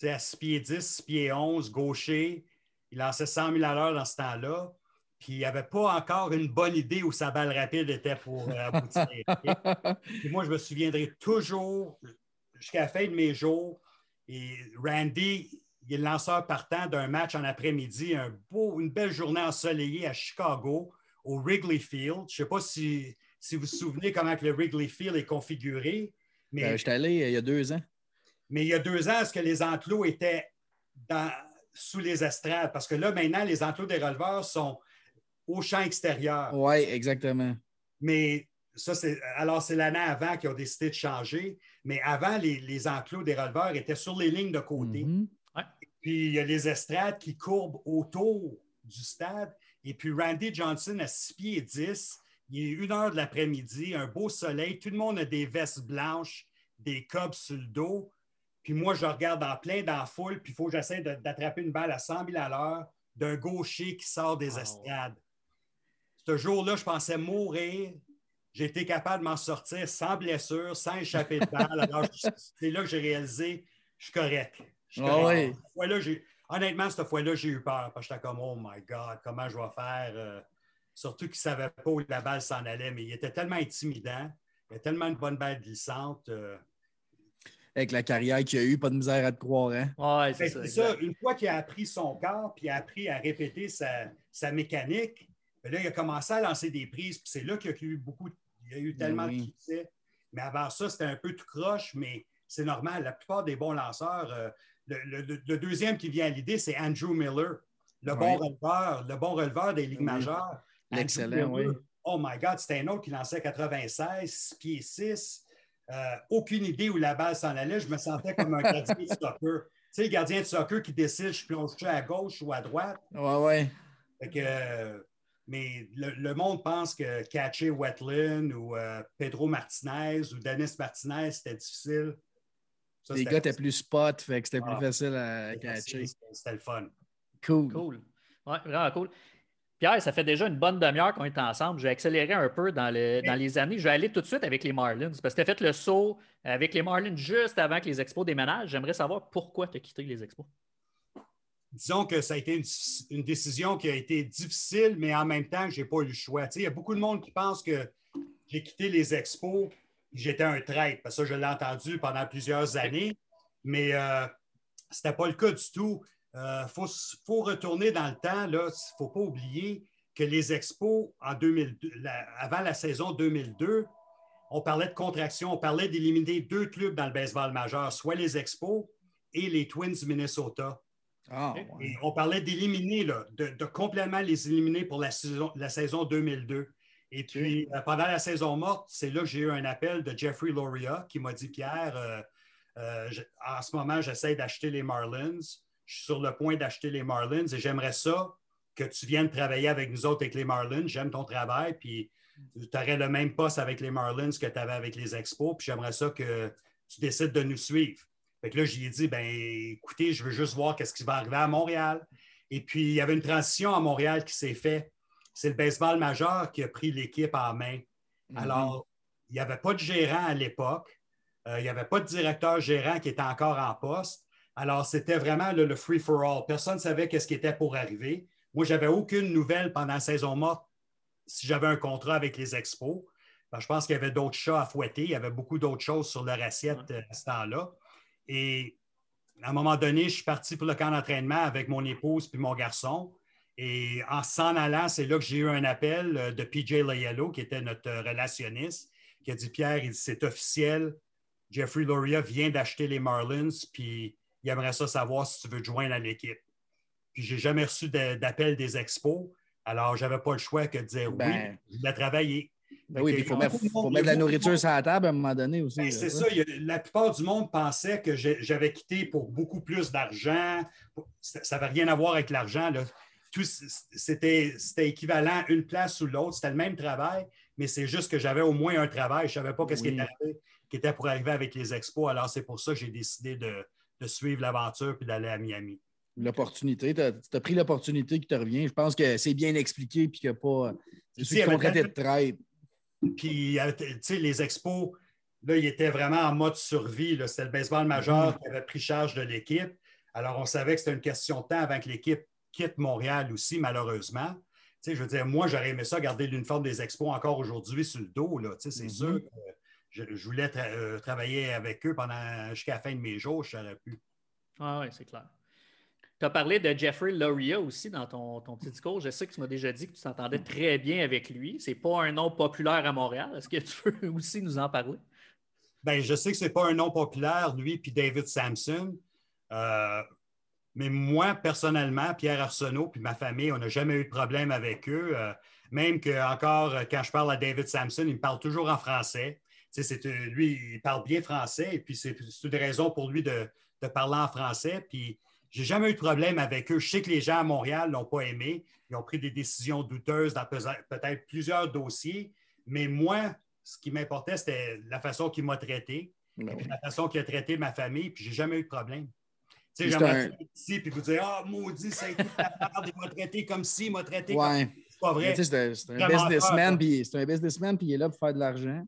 sais, à 6 pieds 10, 6 pieds 11, gaucher, il lançait 100 000 à l'heure dans ce temps-là. Puis il n'avait pas encore une bonne idée où sa balle rapide était pour euh, aboutir. Puis moi, je me souviendrai toujours, jusqu'à la fin de mes jours, et Randy, il est le lanceur partant d'un match en après-midi, un beau, une belle journée ensoleillée à Chicago, au Wrigley Field. Je ne sais pas si, si vous vous souvenez comment que le Wrigley Field est configuré. Mais, Euh, J'étais allé euh, il y a deux ans. mais il y a deux ans, est-ce que les enclos étaient dans- sous les estrades? Parce que là, maintenant, les enclos des releveurs sont au champ extérieur. Oui, exactement. Mais ça, c'est. Alors, c'est l'année avant qu'ils ont décidé de changer. Mais avant, les, les enclos des releveurs étaient sur les lignes de côté. Mhm. Puis il y a les estrades qui courbent autour du stade. Et puis Randy Johnson à 6 pieds et 10. Il est une heure de l'après-midi, un beau soleil. Tout le monde a des vestes blanches, des cobs sur le dos. Puis moi, je regarde en plein dans la foule, puis il faut que j'essaie d'attraper une balle à 100 000 à l'heure d'un gaucher qui sort des Wow. estrades. Ce jour-là, je pensais mourir. J'ai été capable de m'en sortir sans blessure, sans échapper de balle. Alors, c'est là que j'ai réalisé, je suis correct. Je suis Ah correct. oui. Cette fois-là, j'ai- Honnêtement, cette fois-là, j'ai eu peur parce que j'étais comme, oh my God, comment je vais faire? euh, surtout qu'il ne savait pas où la balle s'en allait, mais il était tellement intimidant. Il a tellement une bonne balle glissante. euh, Avec la carrière qu'il a eue, pas de misère à te croire. Hein? Ouais, c'est Ben, ça. c'est ça, une fois qu'il a appris son corps, puis il a appris à répéter sa, sa mécanique, ben là, il a commencé à lancer des prises, puis c'est là qu'il y a eu beaucoup, il y a eu Ben tellement oui. de succès. Mais avant ça, c'était un peu tout croche, mais c'est normal. La plupart des bons lanceurs, euh, le, le- le deuxième qui vient à l'idée, c'est Andrew Miller, le bon releveur, le bon releveur des ligues Oui. majeures. Miller, oui. Oh my God, c'était un autre qui lançait 96, 6 pieds 6. Euh, aucune idée où la balle s'en allait. Je me sentais comme un gardien de soccer. Tu sais, le gardien de soccer qui décide, je plonge à gauche ou à droite. Ouais, ouais. Fait que, euh, mais le, le monde pense que catcher Wetland ou euh, Pedro Martinez ou Dennis Martinez, c'était difficile. Ça, Les gars étaient plus spot, fait que c'était Ah. plus facile à catcher. C'était le fun. Cool. Cool. Ouais, vraiment cool. Pierre, ça fait déjà une bonne demi-heure qu'on est ensemble. Je vais accélérer un peu dans, le- dans les années. Je vais aller tout de suite avec les Marlins parce que tu as fait le saut avec les Marlins juste avant que les Expos déménagent. J'aimerais savoir pourquoi tu as quitté les Expos. Disons que ça a été une, une décision qui a été difficile, mais en même temps, je n'ai pas eu le choix. Tu sais, il y a beaucoup de monde qui pense que j'ai quitté les expos, j'étais un traître, parce que ça, je l'ai entendu pendant plusieurs années, mais euh, ce n'était pas le cas du tout. Il faut, faut retourner dans le temps, il ne faut pas oublier que les expos, en 2002, la- avant la saison 2002, on parlait de contraction, on parlait d'éliminer deux clubs dans le baseball majeur, soit les expos et les Twins du Ah, Et on parlait d'éliminer, là, de, de complètement les éliminer pour la saison, la saison 2002. Et puis, euh, pendant la saison morte, c'est là que j'ai eu un appel de Jeffrey Loria qui m'a dit Pierre, euh, euh, je- en ce moment, j'essaie d'acheter les Marlins. Je suis sur le point d'acheter les Marlins et j'aimerais ça que tu viennes travailler avec nous autres avec les Marlins. J'aime ton travail. Puis, tu aurais le même poste avec les Marlins que tu avais avec les Expos. Puis, j'aimerais ça que tu décides de nous suivre. Fait que là, j'y ai dit, ben écoutez, je veux juste voir qu'est-ce qui va arriver à Montréal. Et puis, il y avait une transition à Montréal qui s'est faite. C'est le baseball majeur qui a pris l'équipe en main. Mhm. Alors, il n'y avait pas de gérant à l'époque. Euh, il n'y avait pas de directeur gérant qui était encore en poste. Alors, c'était vraiment le free-for-all. Personne ne savait qu'est-ce qui était pour arriver. Moi, je n'avais aucune nouvelle pendant la saison morte si j'avais un contrat avec les Expos. Ben, je pense qu'il y avait d'autres chats à fouetter. Il y avait beaucoup d'autres choses sur leur assiette euh, à ce temps-là. Et à un moment donné, je suis parti pour le camp d'entraînement avec mon épouse puis mon garçon. Et en s'en allant, c'est là que j'ai eu un appel euh, de PJ Layello, qui était notre euh, relationniste, qui a dit Pierre, c'est officiel. Jeffrey Loria vient d'acheter les Marlins, puis il aimerait ça savoir si tu veux te joindre à l'équipe. Puis j'ai jamais reçu d'appel des expos. Alors, je n'avais pas le choix que de dire Ben. oui, je voulais travailler. Ben oui, puis il que faut, mettre, de faut monde- mettre de la nourriture monde- sur la table à un moment donné aussi. Ben, c'est ça. la plupart du monde pensait que j'avais quitté pour beaucoup plus d'argent. Ça n'avait rien à voir avec l'argent. C'était équivalent une place ou l'autre. C'était le même travail, mais c'est juste que j'avais au moins un travail. Je ne savais pas ce qui, était arrivé- qui était pour arriver avec les expos. Alors, c'est pour ça que j'ai décidé de, de suivre l'aventure et d'aller à Miami. L'opportunité, tu as, pris l'opportunité qui te revient. Je pense que c'est bien expliqué puis qu'il n'y a pas. Y avait contrainté de traite. Puis, euh, tu sais, les expos, là, ils étaient vraiment en mode survie. C'était le baseball majeur Mhm. qui avait pris charge de l'équipe. Alors, on savait que c'était une question de temps avant que l'équipe quitte Montréal aussi, malheureusement. Tu sais, je veux dire, moi, j'aurais aimé ça garder l'uniforme des expos encore aujourd'hui sur le dos. Là. Tu sais, C'est Mhm. sûr que je, je voulais tra- euh, travailler avec eux pendant jusqu'à la fin de mes jours, j'aurais pu. Ah oui, c'est clair. Tu as parlé de Jeffrey Loria aussi dans ton, ton, petit discours. Je sais que tu m'as déjà dit que tu t'entendais très bien avec lui. C'est pas un nom populaire à Montréal. Est-ce que tu peux aussi nous en parler? Bien, je sais que ce n'est pas un nom populaire, lui puis David Sampson. Euh, mais moi, personnellement, Pierre Arsenault puis ma famille, on n'a jamais eu de problème avec eux. Euh, même que encore, quand je parle à David Sampson, il me parle toujours en français. lui, il parle bien français et puis c'est une raison pour lui de, de parler en français. Puis j'ai jamais eu de problème avec eux. Je sais que les gens à Montréal ne l'ont pas aimé. Ils ont pris des décisions douteuses dans peut-être plusieurs dossiers. Mais moi, ce qui m'importait, c'était la façon qu'il m'a traité, ben la façon qu'il a traité ma famille, puis j'ai jamais eu de problème. Tu sais, j'aimerais un... ici, puis vous dire Ah, maudit, c'est la il m'a traité comme si, il m'a traité comme. C'est pas vrai. C'est un, businessman, puis c'est un businessman, puis il est là pour faire de l'argent.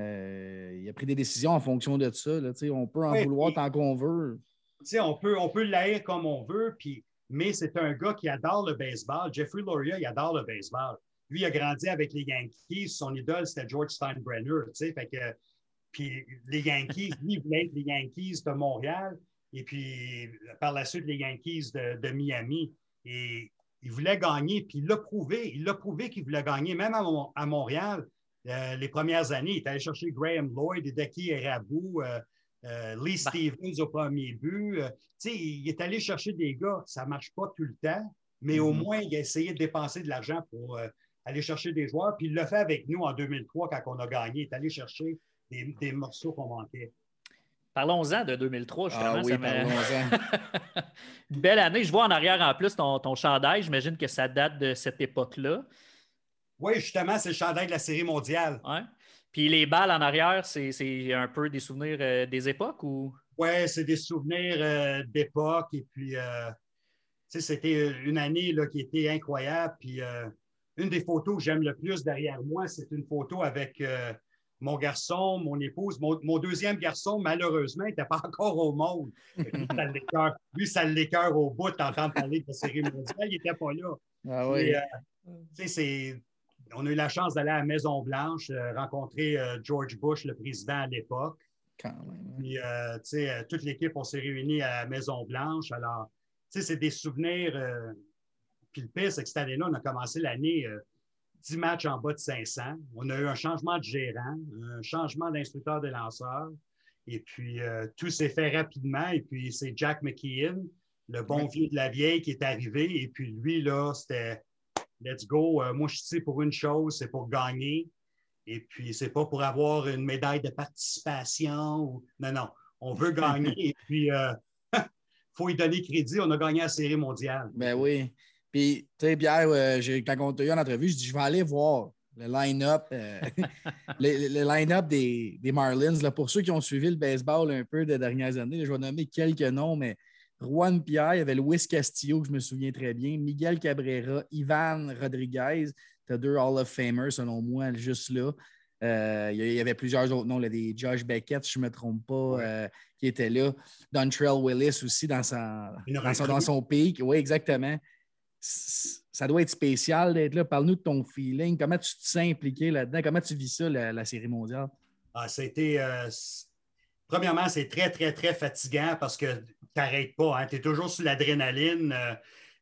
Euh, il a pris des décisions en fonction de ça. Là, on peut en vouloir tant qu'on veut on peut, on comme on veut, mais c'est un gars qui adore le baseball. Jeffrey Loria, il adore le baseball. Lui, il a grandi avec les Yankees. Son idole, c'était George Steinbrenner. Fait que, puis les Yankees, lui, il voulait être les Yankees de Montréal et puis par la suite les Yankees de, Miami. Et il voulait gagner, puis il l'a prouvé. Il l'a prouvé qu'il voulait gagner, même à, Montréal. Euh, les premières années, il est allé chercher Graham Lloyd, Deki Erabou, euh, euh, Lee bah. Stevens au premier but. Euh, il est allé chercher des gars. Ça ne marche pas tout le temps, mais au mm-hmm. moins, il a essayé de dépenser de l'argent pour euh, aller chercher des joueurs. Puis il l'a fait avec nous en 2003 quand on a gagné. Il est allé chercher des, morceaux qu'on manquait. Parlons-en de 2003, justement. Ah oui, parlons-en. Une belle année. Je vois en arrière en plus ton, ton chandail. J'imagine que ça date de cette époque-là. Oui, justement, c'est le chandail de la Série mondiale. Ouais. Puis les balles en arrière, c'est un peu des souvenirs euh, des époques ou? Oui, c'est des souvenirs euh, d'époque. Et puis, euh, c'était une année là, qui était incroyable. Puis, une des photos que j'aime le plus derrière moi, c'est une photo avec mon garçon, mon épouse. Mon, deuxième garçon, malheureusement, n'était pas encore au monde. Lui, ça l'écœure au bout d'entendre parler de la série mondiale. Il n'était pas là. Ah oui. c'est on a eu la chance d'aller à la Maison-Blanche, euh, rencontrer euh, George Bush, le président à l'époque. Hein. Puis, euh, tu sais, toute l'équipe, on s'est réunis à la Maison-Blanche. Alors, tu sais, c'est des souvenirs. puis le pire, c'est que cette année-là, on a commencé l'année 10 matchs en bas de 500. On a eu un changement de gérant, un changement d'instructeur de lanceurs. Et puis, tout s'est fait rapidement. Et puis, c'est Jack McKeon, le bon vieux de la vieille, qui est arrivé. Et puis, lui, là, c'était let's go. Euh, moi, je suis pour une chose, c'est pour gagner. Et puis, c'est pas pour avoir une médaille de participation. Non, non. On veut gagner. et puis, il euh, faut y donner crédit. On a gagné la Série mondiale. Ben oui. Puis, tu sais, Pierre, euh, quand on t'a eu en entrevue, je dis, je vais aller voir le line-up le, line des, des Marlins. Là, pour ceux qui ont suivi le baseball un peu des dernières années, je vais nommer quelques noms, mais Juan Pierre, il y avait Luis Castillo, que je me souviens très bien, Miguel Cabrera, Ivan Rodriguez. Tu as deux Hall of Famers, selon moi, juste là. Euh, il y avait plusieurs autres noms, des Josh Beckett, si je ne me trompe pas, euh, qui étaient là. Dontrell Willis aussi dans, dans, son, pic. Oui, exactement. Ça doit être spécial d'être là. Parle-nous de ton feeling. Comment tu te sens impliqué là-dedans? Comment tu vis ça, la, série mondiale? Ah, été, euh, premièrement, c'est très, très, très fatigant parce que tu n'arrêtes pas. Hein. Tu es toujours sur l'adrénaline. Euh,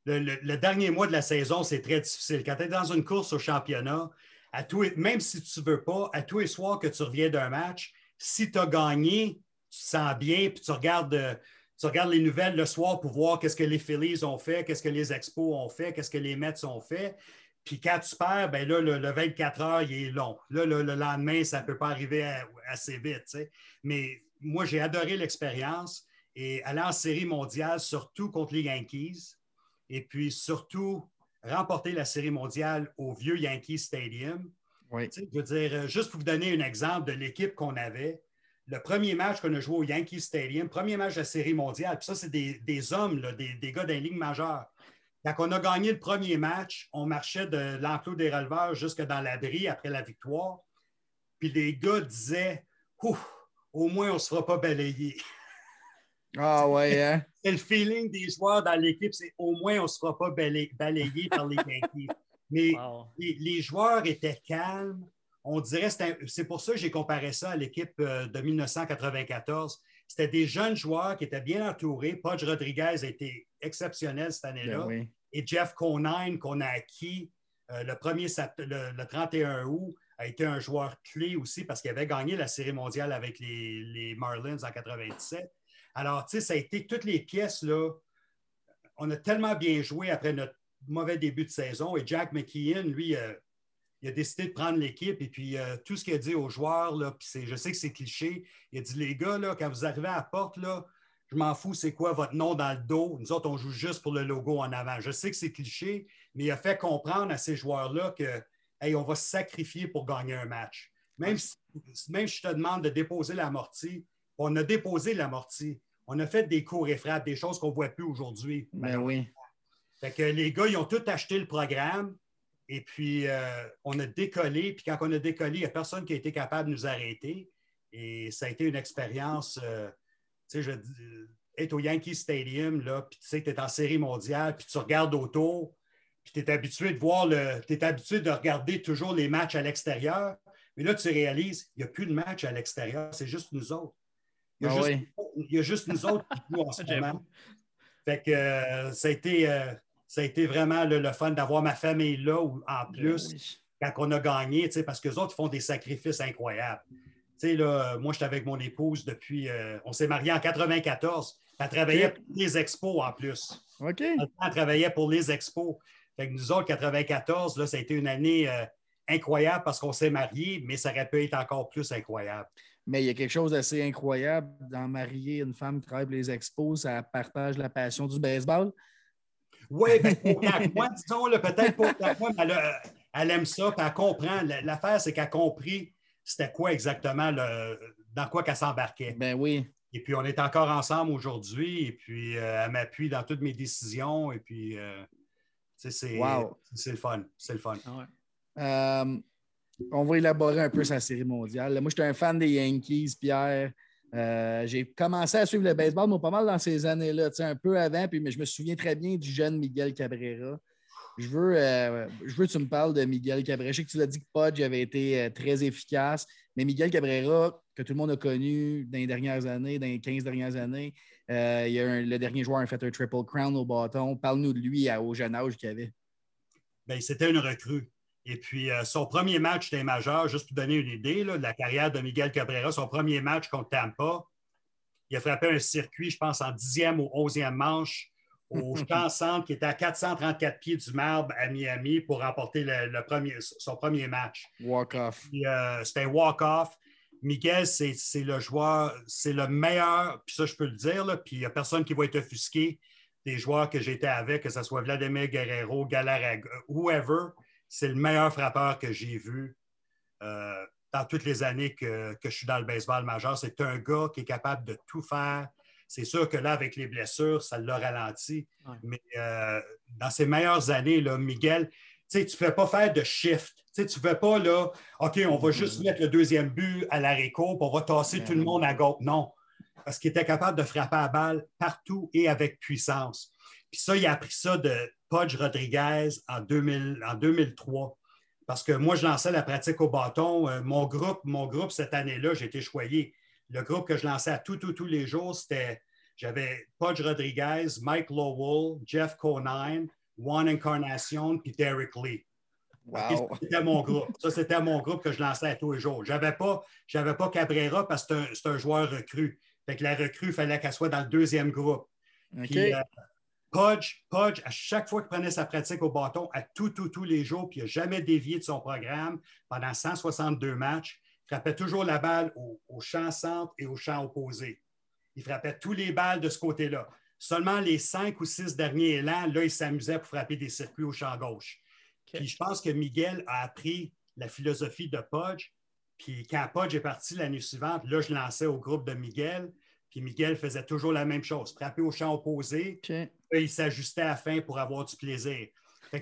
le, dernier mois de la saison, c'est très difficile. Quand tu es dans une course au championnat, à même si tu ne veux pas, à tous les soirs que tu reviens d'un match, si tu as gagné, tu te sens bien, puis tu regardes, euh, tu les nouvelles le soir pour voir qu'est-ce que les Phillies ont fait, qu'est-ce que les Expos ont fait, qu'est-ce que les Mets ont fait. Puis quand tu perds, ben là, le, 24 heures, il est long. Là, le, lendemain, ça ne peut pas arriver assez vite. Mais moi, j'ai adoré l'expérience et aller en série mondiale, surtout contre les Yankees, et puis surtout remporter la série mondiale au vieux Yankee Stadium. Je veux dire, euh, juste pour vous donner un exemple de l'équipe qu'on avait, le premier match qu'on a joué au Yankee Stadium, premier match de la série mondiale, puis ça, c'est des, hommes, des, des, gars d'un ligne majeure. Quand on a gagné le premier match, on marchait de l'enclos des releveurs jusque dans l'abri après la victoire. Puis les gars disaient Ouf, au moins on ne se fera pas balayer. Ah ouais, hein? C'est le feeling des joueurs dans l'équipe, c'est au moins on ne se fera pas balayer, par les Yankees. Mais les, joueurs étaient calmes. On dirait, c'est pour ça que j'ai comparé ça à l'équipe euh, de 1994. C'était des jeunes joueurs qui étaient bien entourés. Podge Rodriguez a été exceptionnel cette année-là. Ben Et Jeff Conine, qu'on a acquis euh, le, 1er, le, 31 août, a été un joueur clé aussi parce qu'il avait gagné la Série mondiale avec les, les Marlins en 97. Alors, tu sais, ça a été toutes les pièces, là. On a tellement bien joué après notre mauvais début de saison. Et Jack McKeon, lui, euh, il a décidé de prendre l'équipe. Et puis, euh, tout ce qu'il a dit aux joueurs, là, puis je sais que c'est cliché, il a dit Les gars, là, quand vous arrivez à la porte, là, je m'en fous, c'est quoi votre nom dans le dos? Nous autres, on joue juste pour le logo en avant. Je sais que c'est cliché, mais il a fait comprendre à ces joueurs-là que, hey, on va se sacrifier pour gagner un match. Même si, même si je te demande de déposer l'amorti, on a déposé l'amorti. On a fait des cours et frappes, des choses qu'on ne voit plus aujourd'hui. Ben oui. Fait que les gars, ils ont tous acheté le programme. Et puis, euh, on a décollé. Puis quand on a décollé, il n'y a personne qui a été capable de nous arrêter. Et ça a été une expérience. Euh, tu sais, je être au Yankee Stadium, là, puis tu sais que tu es en série mondiale, puis tu regardes autour, puis tu es habitué de voir le. Tu es habitué de regarder toujours les matchs à l'extérieur. Mais là, tu réalises, il n'y a plus de match à l'extérieur, c'est juste nous autres. Il y, a ah juste, il y a juste nous autres qui jouent en ce moment. Fait que euh, ça, a été, euh, ça a été vraiment le, fun d'avoir ma famille là en ben plus quand on a gagné, parce que les autres font des sacrifices incroyables. Là, moi, j'étais avec mon épouse depuis. Euh, on s'est mariés en 94. Elle travaillait pour les expos en plus. OK. Elle travaillait pour les expos. Fait que nous autres, 94, là, ça a été une année incroyable parce qu'on s'est mariés, mais ça aurait pu être encore plus incroyable. Mais il y a quelque chose d'assez incroyable dans marier une femme qui travaille pour les expos, ça partage la passion du baseball. Oui, bien, moi, disons, peut-être pour moi, mais elle, aime ça, puis elle comprend. L'affaire, c'est qu'elle a compris c'était quoi exactement, le, dans quoi qu'elle s'embarquait. Ben oui. Et puis, on est encore ensemble aujourd'hui, et puis euh, elle m'appuie dans toutes mes décisions, et puis, euh, c'est wow. le fun. C'est le fun. Ah euh, on va élaborer un peu sa série mondiale. Moi, j'étais un fan des Yankees, Pierre. Euh, j'ai commencé à suivre le baseball, mais pas mal dans ces années-là, un peu avant, puis, mais je me souviens très bien du jeune Miguel Cabrera. Je veux, euh, je veux que tu me parles de Miguel Cabrera. Je sais que tu l'as dit que Podge avait été euh, très efficace, mais Miguel Cabrera, que tout le monde a connu dans les dernières années, dans les 15 dernières années, il y a le dernier joueur a fait un triple crown au bâton. Parle-nous de lui au jeune âge qu'il avait. Bien, c'était une recrue. Et puis, euh, son premier match des majeur, juste pour donner une idée de la carrière de Miguel Cabrera, son premier match contre Tampa, il a frappé un circuit, je pense, en dixième ou onzième manche au champ centre qui était à 434 pieds du marbre à Miami pour remporter le, premier, son premier match. Walk-off. Euh, C'était un walk-off. Miguel, c'est le joueur, c'est le meilleur, puis ça, je peux le dire, puis il n'y a personne qui va être offusqué des joueurs que j'étais avec, que ce soit Vladimir Guerrero, Galarraga, whoever c'est le meilleur frappeur que j'ai vu euh, dans toutes les années que, je suis dans le baseball majeur. C'est un gars qui est capable de tout faire. C'est sûr que là, avec les blessures, ça l'a ralenti. Mais euh, dans ses meilleures années, là, Miguel, tu ne fais pas faire de shift. tu ne fais pas, là, OK, on va juste mm-hmm. mettre le deuxième but à l'arrêt puis on va tasser tout le monde à gauche. Non, parce qu'il était capable de frapper à balle partout et avec puissance. Puis ça, il a appris ça de Podge Rodriguez en, 2003. Parce que moi, je lançais la pratique au bâton. Euh, mon, groupe, mon groupe, cette année-là, j'ai été choyé. Le groupe que je lançais à tout, tout, tous les jours, c'était j'avais Podge Rodriguez, Mike Lowell, Jeff Conine, Juan Incarnation, puis Derek Lee. C'était mon groupe. Ça, c'était mon groupe que je lançais à tous les jours. Je n'avais pas, pas Cabrera parce que c'est un, joueur recru. Fait que la recrue, il fallait qu'elle soit dans le deuxième groupe. Puis, euh, Podge, Podge, à chaque fois qu'il prenait sa pratique au bâton, à tout, tout, tous les jours, puis il n'a jamais dévié de son programme pendant 162 matchs, il frappait toujours la balle au, champ centre et au champ opposé. Il frappait tous les balles de ce côté-là. Seulement les cinq ou six derniers élans, là, il s'amusait pour frapper des circuits au champ gauche. Puis je pense que Miguel a appris la philosophie de Podge. Puis quand Podge est parti l'année suivante, là, je lançais au groupe de Miguel. Puis Miguel faisait toujours la même chose, frapper au champ opposé. Il s'ajustait à la fin pour avoir du plaisir.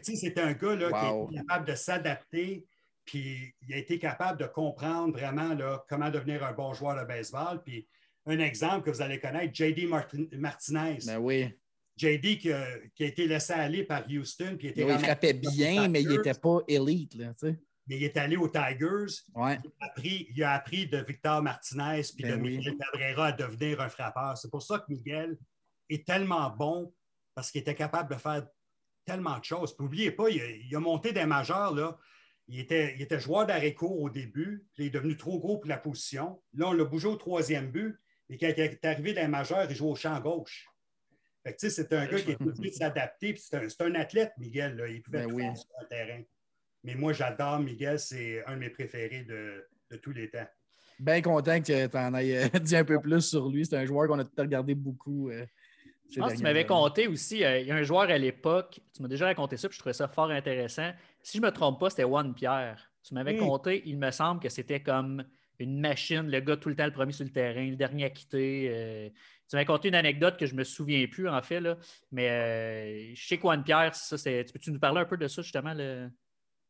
c'était un gars là, qui est capable de s'adapter, puis il a été capable de comprendre vraiment là, comment devenir un bon joueur de baseball. Puis un exemple que vous allez connaître, JD Martinez. Ben oui. JD qui a, été laissé aller par Houston. Puis il frappait bien, mais il n'était pas élite. Là, mais il est allé aux Tigers. Ouais. Il, a appris, il a appris de Victor Martinez puis Ben de oui. Miguel Cabrera à devenir un frappeur. C'est pour ça que Miguel est tellement bon parce qu'il était capable de faire tellement de choses. Puis n'oubliez pas, il a, il a monté des majeurs. Là. Il, était, il était joueur d'arrêt court au début, puis il est devenu trop gros pour la position. Là, on l'a bougé au troisième but. Et quand il est arrivé dans les majeurs, il joue au champ gauche. Fait que, c'est un gars qui est obligé de s'adapter. puis C'est un, athlète, Miguel. là. Il pouvait Ben tout oui. faire sur le terrain. Mais moi, j'adore Miguel. C'est un de mes préférés de, de tous les temps. Bien content que tu en aies euh, dit un peu plus sur lui. C'est un joueur qu'on a tout regardé beaucoup. euh, Je pense que tu m'avais compté aussi, euh, il y a un joueur à l'époque, tu m'as déjà raconté ça, puis je trouvais ça fort intéressant. Si je ne me trompe pas, c'était Juan Pierre. Tu m'avais Mm. compté, il me semble que c'était comme une machine, le gars tout le temps le premier sur le terrain, le dernier à quitter. euh. tu m'avais conté une anecdote que je ne me souviens plus, en fait, là. mais euh, je sais que Juan Pierre, ça, c'est- tu peux-tu nous parler un peu de ça, justement? Le...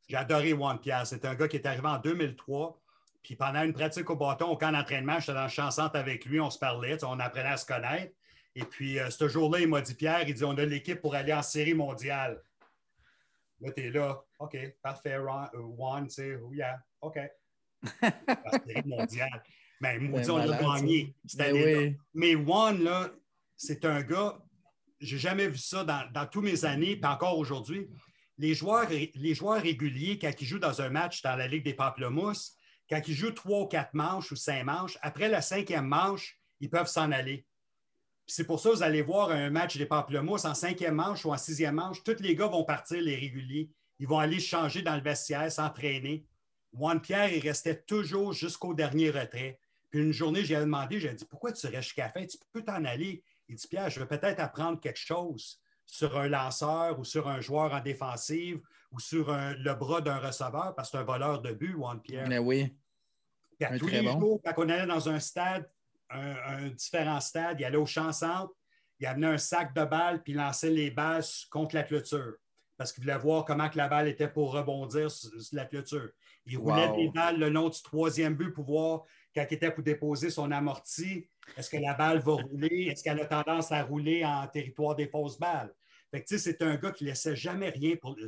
J'ai adoré Juan Pierre. C'est un gars qui est arrivé en 2003. Puis pendant une pratique au bâton, au camp d'entraînement, j'étais dans le champ-centre avec lui, on se parlait, on apprenait à se connaître. Et puis, euh, ce jour-là, il m'a dit Pierre, il dit on a l'équipe pour aller en série mondiale. Là, tu es là. OK, parfait, Ron- euh, Juan, tu sais, oh yeah, OK. La série mondiale. Mais maudit, Ben, on l'a gagné. Cette Ben année-là. Mais Juan, là, c'est un gars, j'ai jamais vu ça dans, dans tous mes années, puis encore aujourd'hui. Les joueurs, réguliers, quand ils jouent dans un match dans la Ligue des Pamplemousses, quand ils jouent trois ou quatre manches ou cinq manches, après la cinquième manche, ils peuvent s'en aller. C'est pour ça que vous allez voir un match des Pamplemousses en cinquième manche ou en sixième manche, tous les gars vont partir, les réguliers. Ils vont aller changer dans le vestiaire, s'entraîner. Juan Pierre, il restait toujours jusqu'au dernier retrait. Puis une journée, j'ai demandé, j'ai dit Pourquoi tu restes jusqu'à la fin? Tu peux t'en aller. Il dit Pierre, je veux peut-être apprendre quelque chose sur un lanceur ou sur un joueur en défensive ou sur un- le bras d'un receveur parce que c'est un voleur de but, Juan Pierre. Mais oui. Puis à Un tous les bon. jours, quand on allait dans un stade, un, un différent stade, il allait au champ centre, il amenait un sac de balles puis il lançait les balles contre la clôture parce qu'il voulait voir comment que la balle était pour rebondir sur, sur la clôture. Il roulait Wow. des balles le long du troisième but pour voir quand il était pour déposer son amorti, est-ce que la balle va rouler? Est-ce qu'elle a tendance à rouler en territoire des fausses balles? Fait que, c'est un gars qui ne laissait jamais rien pour le,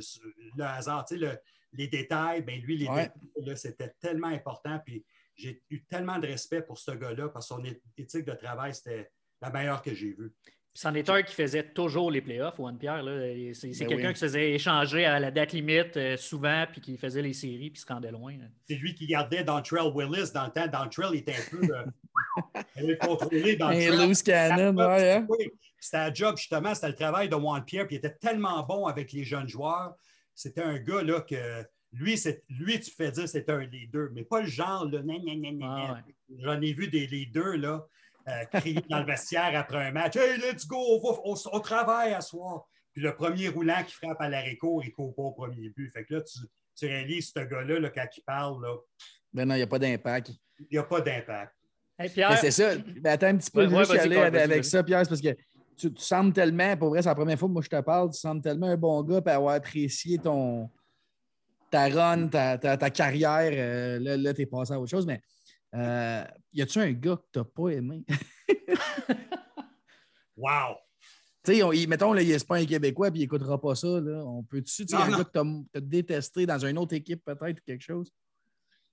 le hasard. Le- les détails, ben lui, les Ouais. détails, c'était tellement important. Puis j'ai eu tellement de respect pour ce gars-là parce que son éthique de travail, c'était la meilleure que j'ai vue. C'en est un qui faisait toujours les playoffs, Juan Pierre. C'est c'est Ben quelqu'un oui. qui se faisait échanger à la date limite euh, souvent, puis qui faisait les séries, puis se rendait loin. C'est lui qui gardait Dontrell Willis dans le temps. Dontrell il était un peu euh, il avait contrôlé Dontrell. loose cannon, ouais, hein? Oui, c'était un job, justement, c'était le travail de Juan Pierre, puis il était tellement bon avec les jeunes joueurs. C'était un gars là que lui, c'est- lui tu fais dire c'était un leader, mais pas le genre, là, nan, nan, nan, nan, Ah ouais. J'en ai vu des leaders là, euh, crier dans le vestiaire après un match Hey, let's go, on, va- on, on travaille à soir. Puis le premier roulant qui frappe à court, il ne court pas au premier but. Fait que là, tu, tu réalises ce gars-là, là, quand il parle, là, Ben non, il n'y a pas d'impact. il n'y a pas d'impact. Hey, c'est ça. Ben, attends un petit peu, Ouais, ouais, juste vas-y, aller avec, ça, Pierre, c'est parce que tu, tu sembles tellement, pour vrai, c'est la première fois que moi je te parle, tu sembles tellement un bon gars pour avoir apprécié ton, ta run, ta, ta- ta carrière. euh, là, là tu es passé à autre chose, mais euh, y a-tu un gars que tu n'as pas aimé? Wow! Tu sais, mettons, là, il n'est pas un Québécois et il n'écoutera pas ça. Là. On peut-tu, Non, un non. gars que tu as, détesté dans une autre équipe peut-être ou quelque chose?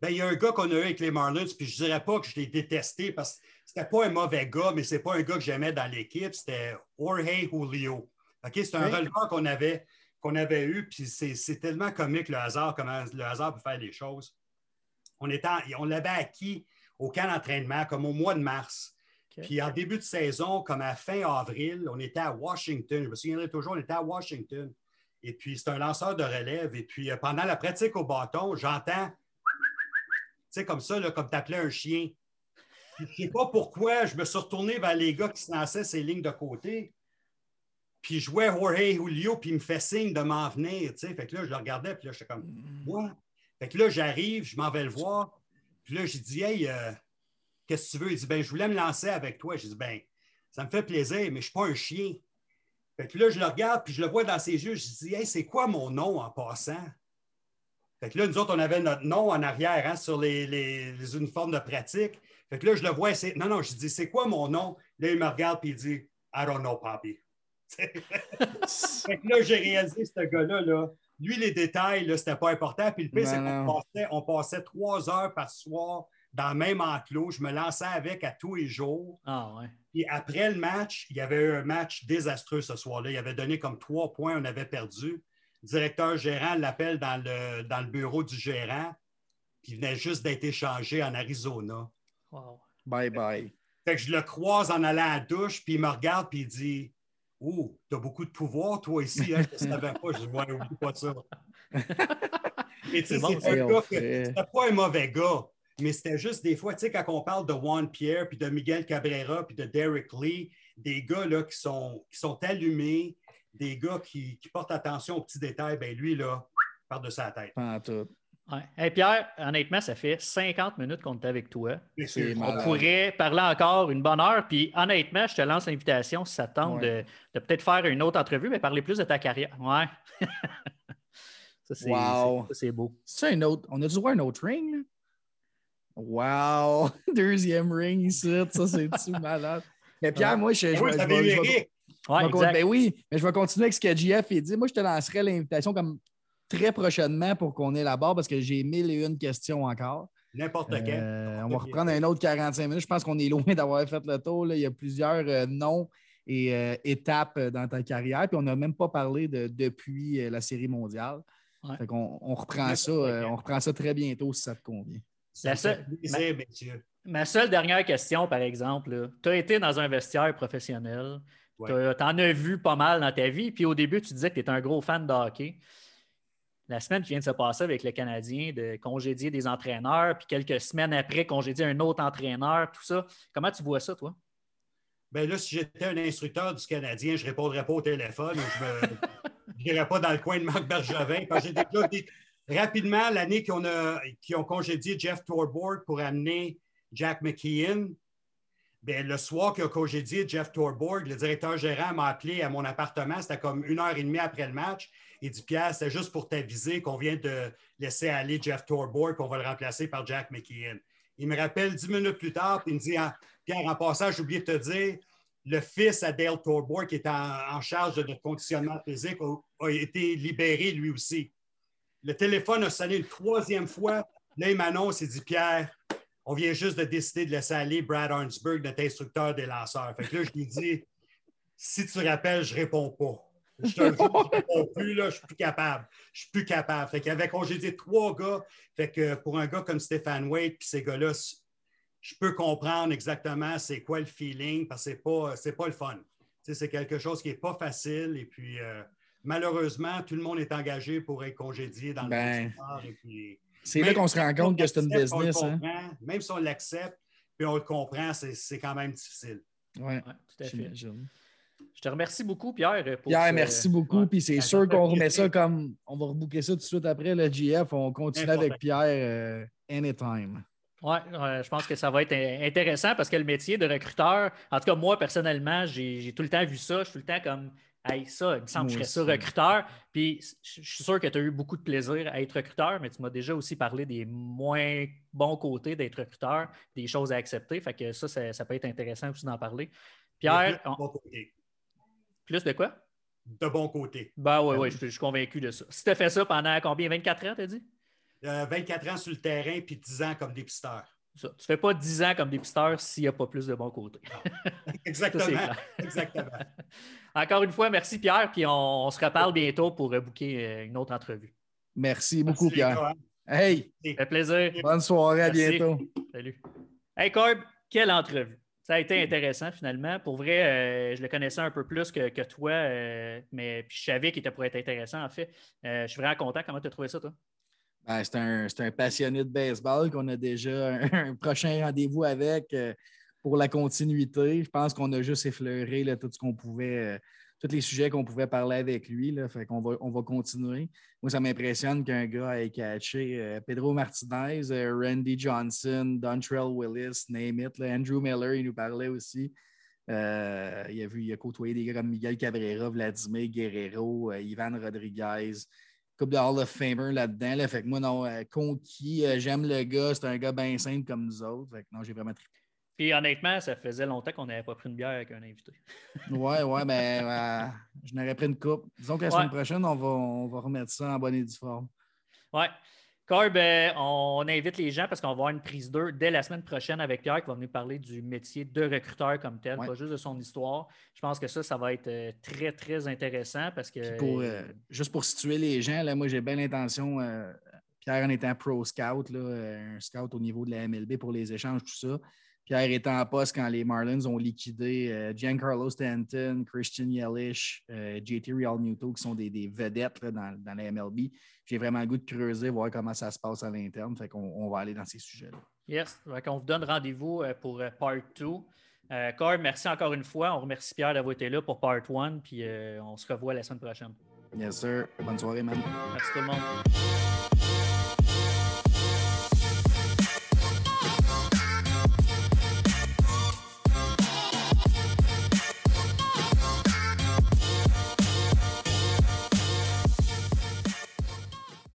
Ben, il y a un gars qu'on a eu avec les Marlins, puis je dirais pas que je l'ai détesté parce que c'était pas un mauvais gars, mais c'est pas un gars que j'aimais dans l'équipe. C'était Jorge Julio. OK? C'est un Oui. releveur qu'on avait, qu'on avait eu, puis c'est c'est tellement comique le hasard, comment le hasard peut faire les choses. On, était en- on l'avait acquis au camp d'entraînement, comme au mois de mars. Puis en début de saison, comme à fin avril, on était à Washington. Je me souviendrai toujours, on était à Washington. Et puis, c'est un lanceur de relève. Et puis, euh, pendant la pratique au bâton, j'entends, tu sais, comme ça, là, comme t'appelais un chien. Puis, je ne sais pas pourquoi, je me suis retourné vers les gars qui se lançaient ces lignes de côté. Puis, je jouais Jorge Julio, puis il me fait signe de m'en venir, tu sais. Fait que là, je le regardais, puis là, j'étais comme, moi? Fait que là, j'arrive, je m'en vais le voir. Puis là, j'ai dit, hey, euh, qu'est-ce que tu veux? Il dit, ben, je voulais me lancer avec toi. J'ai dit, ben, ça me fait plaisir, mais je ne suis pas un chien. Fait que là, je le regarde, puis je le vois dans ses yeux. Je dis, hey, c'est quoi mon nom en passant? Fait que là, nous autres, on avait notre nom en arrière hein, sur les, uniformes de pratique. Fait que là, je le vois. Non, non, je dis, c'est quoi mon nom? Là, il me regarde, puis il dit, I don't know, Poppy. fait que là, j'ai réalisé, ce gars-là, là, Lui, les détails, là, c'était pas important. Puis le pire, Ben c'est qu'on passait, on passait trois heures par soir dans le même enclos. Je me lançais avec à tous les jours. Ah, ouais. Puis après le match, il y avait eu un match désastreux ce soir-là. Il avait donné comme trois points, on avait perdu. Le directeur gérant l'appelle dans le, dans le bureau du gérant, puis il venait juste d'être échangé en Arizona. Wow. Bye bye. Fait que je le croise en allant à la douche, puis il me regarde, puis il dit Oh, t'as beaucoup de pouvoir, toi, ici, hein? je ne savais pas. Je dis Ouais, oublie pas ça. Et tu sais, C'est bon, c'est ça. un gars que c'était pas un mauvais gars, mais c'était juste des fois, tu sais, quand on parle de Juan Pierre, puis de Miguel Cabrera, puis de Derek Lee, des gars là, qui, sont, qui sont allumés, des gars qui, qui portent attention aux petits détails, ben lui, là, part de sa tête. Pas en tout. Ouais. Hey, Pierre, honnêtement, ça fait 50 minutes qu'on est avec toi. C'est On malade. pourrait parler encore une bonne heure. Puis honnêtement, je te lance l'invitation si ça te tente Ouais. de, de peut-être faire une autre entrevue, mais parler plus de ta carrière. Ouais. ça, c'est Wow. c'est- ça, c'est beau. C'est un autre. On a dû voir un autre ring, là? Wow! Deuxième ring ici. Ça, c'est-tu malade? Mais Pierre, moi, je, oui. Ouais, ben oui, mais je vais continuer avec ce que JF a dit. Moi, je te lancerai l'invitation comme très prochainement pour qu'on ait la barre parce que j'ai mille et une questions encore. N'importe quand. Euh, on va reprendre un autre 45 minutes. Je pense qu'on est loin d'avoir fait le tour. là. Il y a plusieurs euh, noms et euh, étapes euh, dans ta carrière. Puis on n'a même pas parlé de depuis euh, la série mondiale. Ouais. Fait qu'on on reprend ça. euh, on reprend ça très bientôt si ça te convient. Ça La me fait seule- plaisir, messieurs. Ma seule dernière question, par exemple, tu as été dans un vestiaire professionnel. Ouais. Tu en as vu pas mal dans ta vie. Puis au début, tu disais que tu étais un gros fan de hockey. La semaine qui vient de se passer avec le Canadien, de congédier des entraîneurs, puis quelques semaines après, congédier un autre entraîneur, tout ça. Comment tu vois ça, toi? Ben là, si j'étais un instructeur du Canadien, je ne répondrais pas au téléphone je n'irais pas dans le coin de Marc Bergevin. Parce que j'ai déjà dit rapidement l'année qu'ils ont, a- qu'ils ont congédié Jeff Torborg pour amener Jack McKeon. Ben, le soir qu'ils ont congédié Jeff Torborg, le directeur gérant m'a appelé à mon appartement. C'était comme une heure et demie après le match. Il dit Pierre, c'était juste pour t'aviser qu'on vient de laisser aller Jeff Torborg, qu'on va le remplacer par Jack McKeon. Il me rappelle dix minutes plus tard, puis il me dit Ah, Pierre, en passant, j'ai oublié de te dire, le fils à Dale Torborg, qui est en, charge de notre conditionnement physique, a, a été libéré lui aussi. Le téléphone a sonné une troisième fois. Là, il m'annonce, il dit Pierre, on vient juste de décider de laisser aller Brad Arnsberg, notre instructeur des lanceurs. Fait que là, je lui dis si tu rappelles, je réponds pas. Je te jure, plus, là, je suis plus capable. Je suis plus capable. Fait qu'avec congédié trois gars, fait que pour un gars comme Stéphane Wade, puis ces gars-là, je peux comprendre exactement c'est quoi le feeling parce que c'est pas, c'est pas le fun. Tu sais, c'est quelque chose qui n'est pas facile et puis euh, malheureusement, tout le monde est engagé pour être congédié dans le Ben, C'est là qu'on se rend compte que c'est une business. Hein? Même si on l'accepte puis on le comprend, c'est, quand même difficile. Ouais, Ouais, tout à fait. Je te remercie beaucoup, Pierre. Pour Pierre, ce- merci beaucoup. Ouais. Puis c'est sûr qu'on remet ça comme. On va rebooker ça tout de suite après le GF. On continue avec Pierre euh, anytime. Oui, je pense que ça va être in- intéressant parce que le métier de recruteur, en tout cas, moi, personnellement, j'ai tout le temps vu ça. Je suis tout le temps comme, hey, ça, il me semble que je serais ça recruteur. Puis je suis sûr que tu as eu beaucoup de plaisir à être recruteur, mais tu m'as déjà aussi parlé des moins bons côtés d'être recruteur, des choses à accepter. Fait que ça, ça, ça peut être intéressant aussi d'en parler. Pierre, on- bon côté. Plus de quoi? De bon côté. Ben oui, oui, je, je suis convaincu de ça. Si tu as fait ça pendant combien? 24 ans, t'as dit? Euh, 24 ans sur le terrain puis 10 ans comme dépisteur. Ça. Tu fais pas 10 ans comme dépisteur s'il n'y a pas plus de bons côtés. Exactement. Exactement. Encore une fois, merci Pierre, puis on, on se reparle bientôt pour euh, booker euh, une autre entrevue. Merci beaucoup, Merci, Pierre. Hey, Ça fait plaisir. bonne soirée, à Merci. bientôt. Salut. Hey Corb, quelle entrevue. Ça a été intéressant finalement. Pour vrai, euh, je le connaissais un peu plus que, que toi, euh, mais je savais qu'il était pour être intéressant en fait. Euh, je suis vraiment content. Comment tu as trouvé ça, toi? Ben, c'est un, passionné de baseball qu'on a déjà un, un prochain rendez-vous avec pour la continuité. Je pense qu'on a juste effleuré là, tout ce qu'on pouvait, tous les sujets qu'on pouvait parler avec lui. Là, fait qu'on va, on va continuer. Moi, ça m'impressionne qu'un gars ait catché euh, Pedro Martinez, euh, Randy Johnson, Dontrell Willis, name it. Andrew Miller, il nous parlait aussi. Euh, il, a vu, il a côtoyé des gars comme Miguel Cabrera, Vladimir Guerrero, Ivan Rodriguez couple de Hall of Famer là-dedans. Là. Fait que moi, non, conquis, j'aime le gars, c'est un gars bien simple comme nous autres. Fait que non, j'ai vraiment trippé. Puis honnêtement, ça faisait longtemps qu'on n'avait pas pris une bière avec un invité. ouais, ouais, mais ben, je n'aurais pris une coupe. Disons que la semaine prochaine, on va, on va remettre ça en bonne et due forme. Ouais. Corb, euh, on invite les gens parce qu'on va avoir une prise 2 dès la semaine prochaine avec Pierre qui va venir parler du métier de recruteur comme tel, pas juste de son histoire. Je pense que ça, ça va être euh, très, très intéressant parce que. Euh, juste pour situer les gens, là, moi, j'ai bien l'intention, Pierre en étant pro scout, un scout au niveau de la MLB pour les échanges, tout ça. Pierre étant en poste quand les Marlins ont liquidé Giancarlo Stanton, Christian Yelich, JT Real Muto, qui sont des, vedettes dans, dans la MLB j'ai vraiment le goût de creuser, voir comment ça se passe à l'interne. Fait qu'on on va aller dans ces sujets-là. Yes. on vous donne rendez-vous euh, pour euh, part 2. Euh, merci encore une fois. On remercie Pierre d'avoir été là pour part 1. Puis euh, on se revoit la semaine prochaine. Yes, sir. Bonne soirée, man. Merci tout le monde.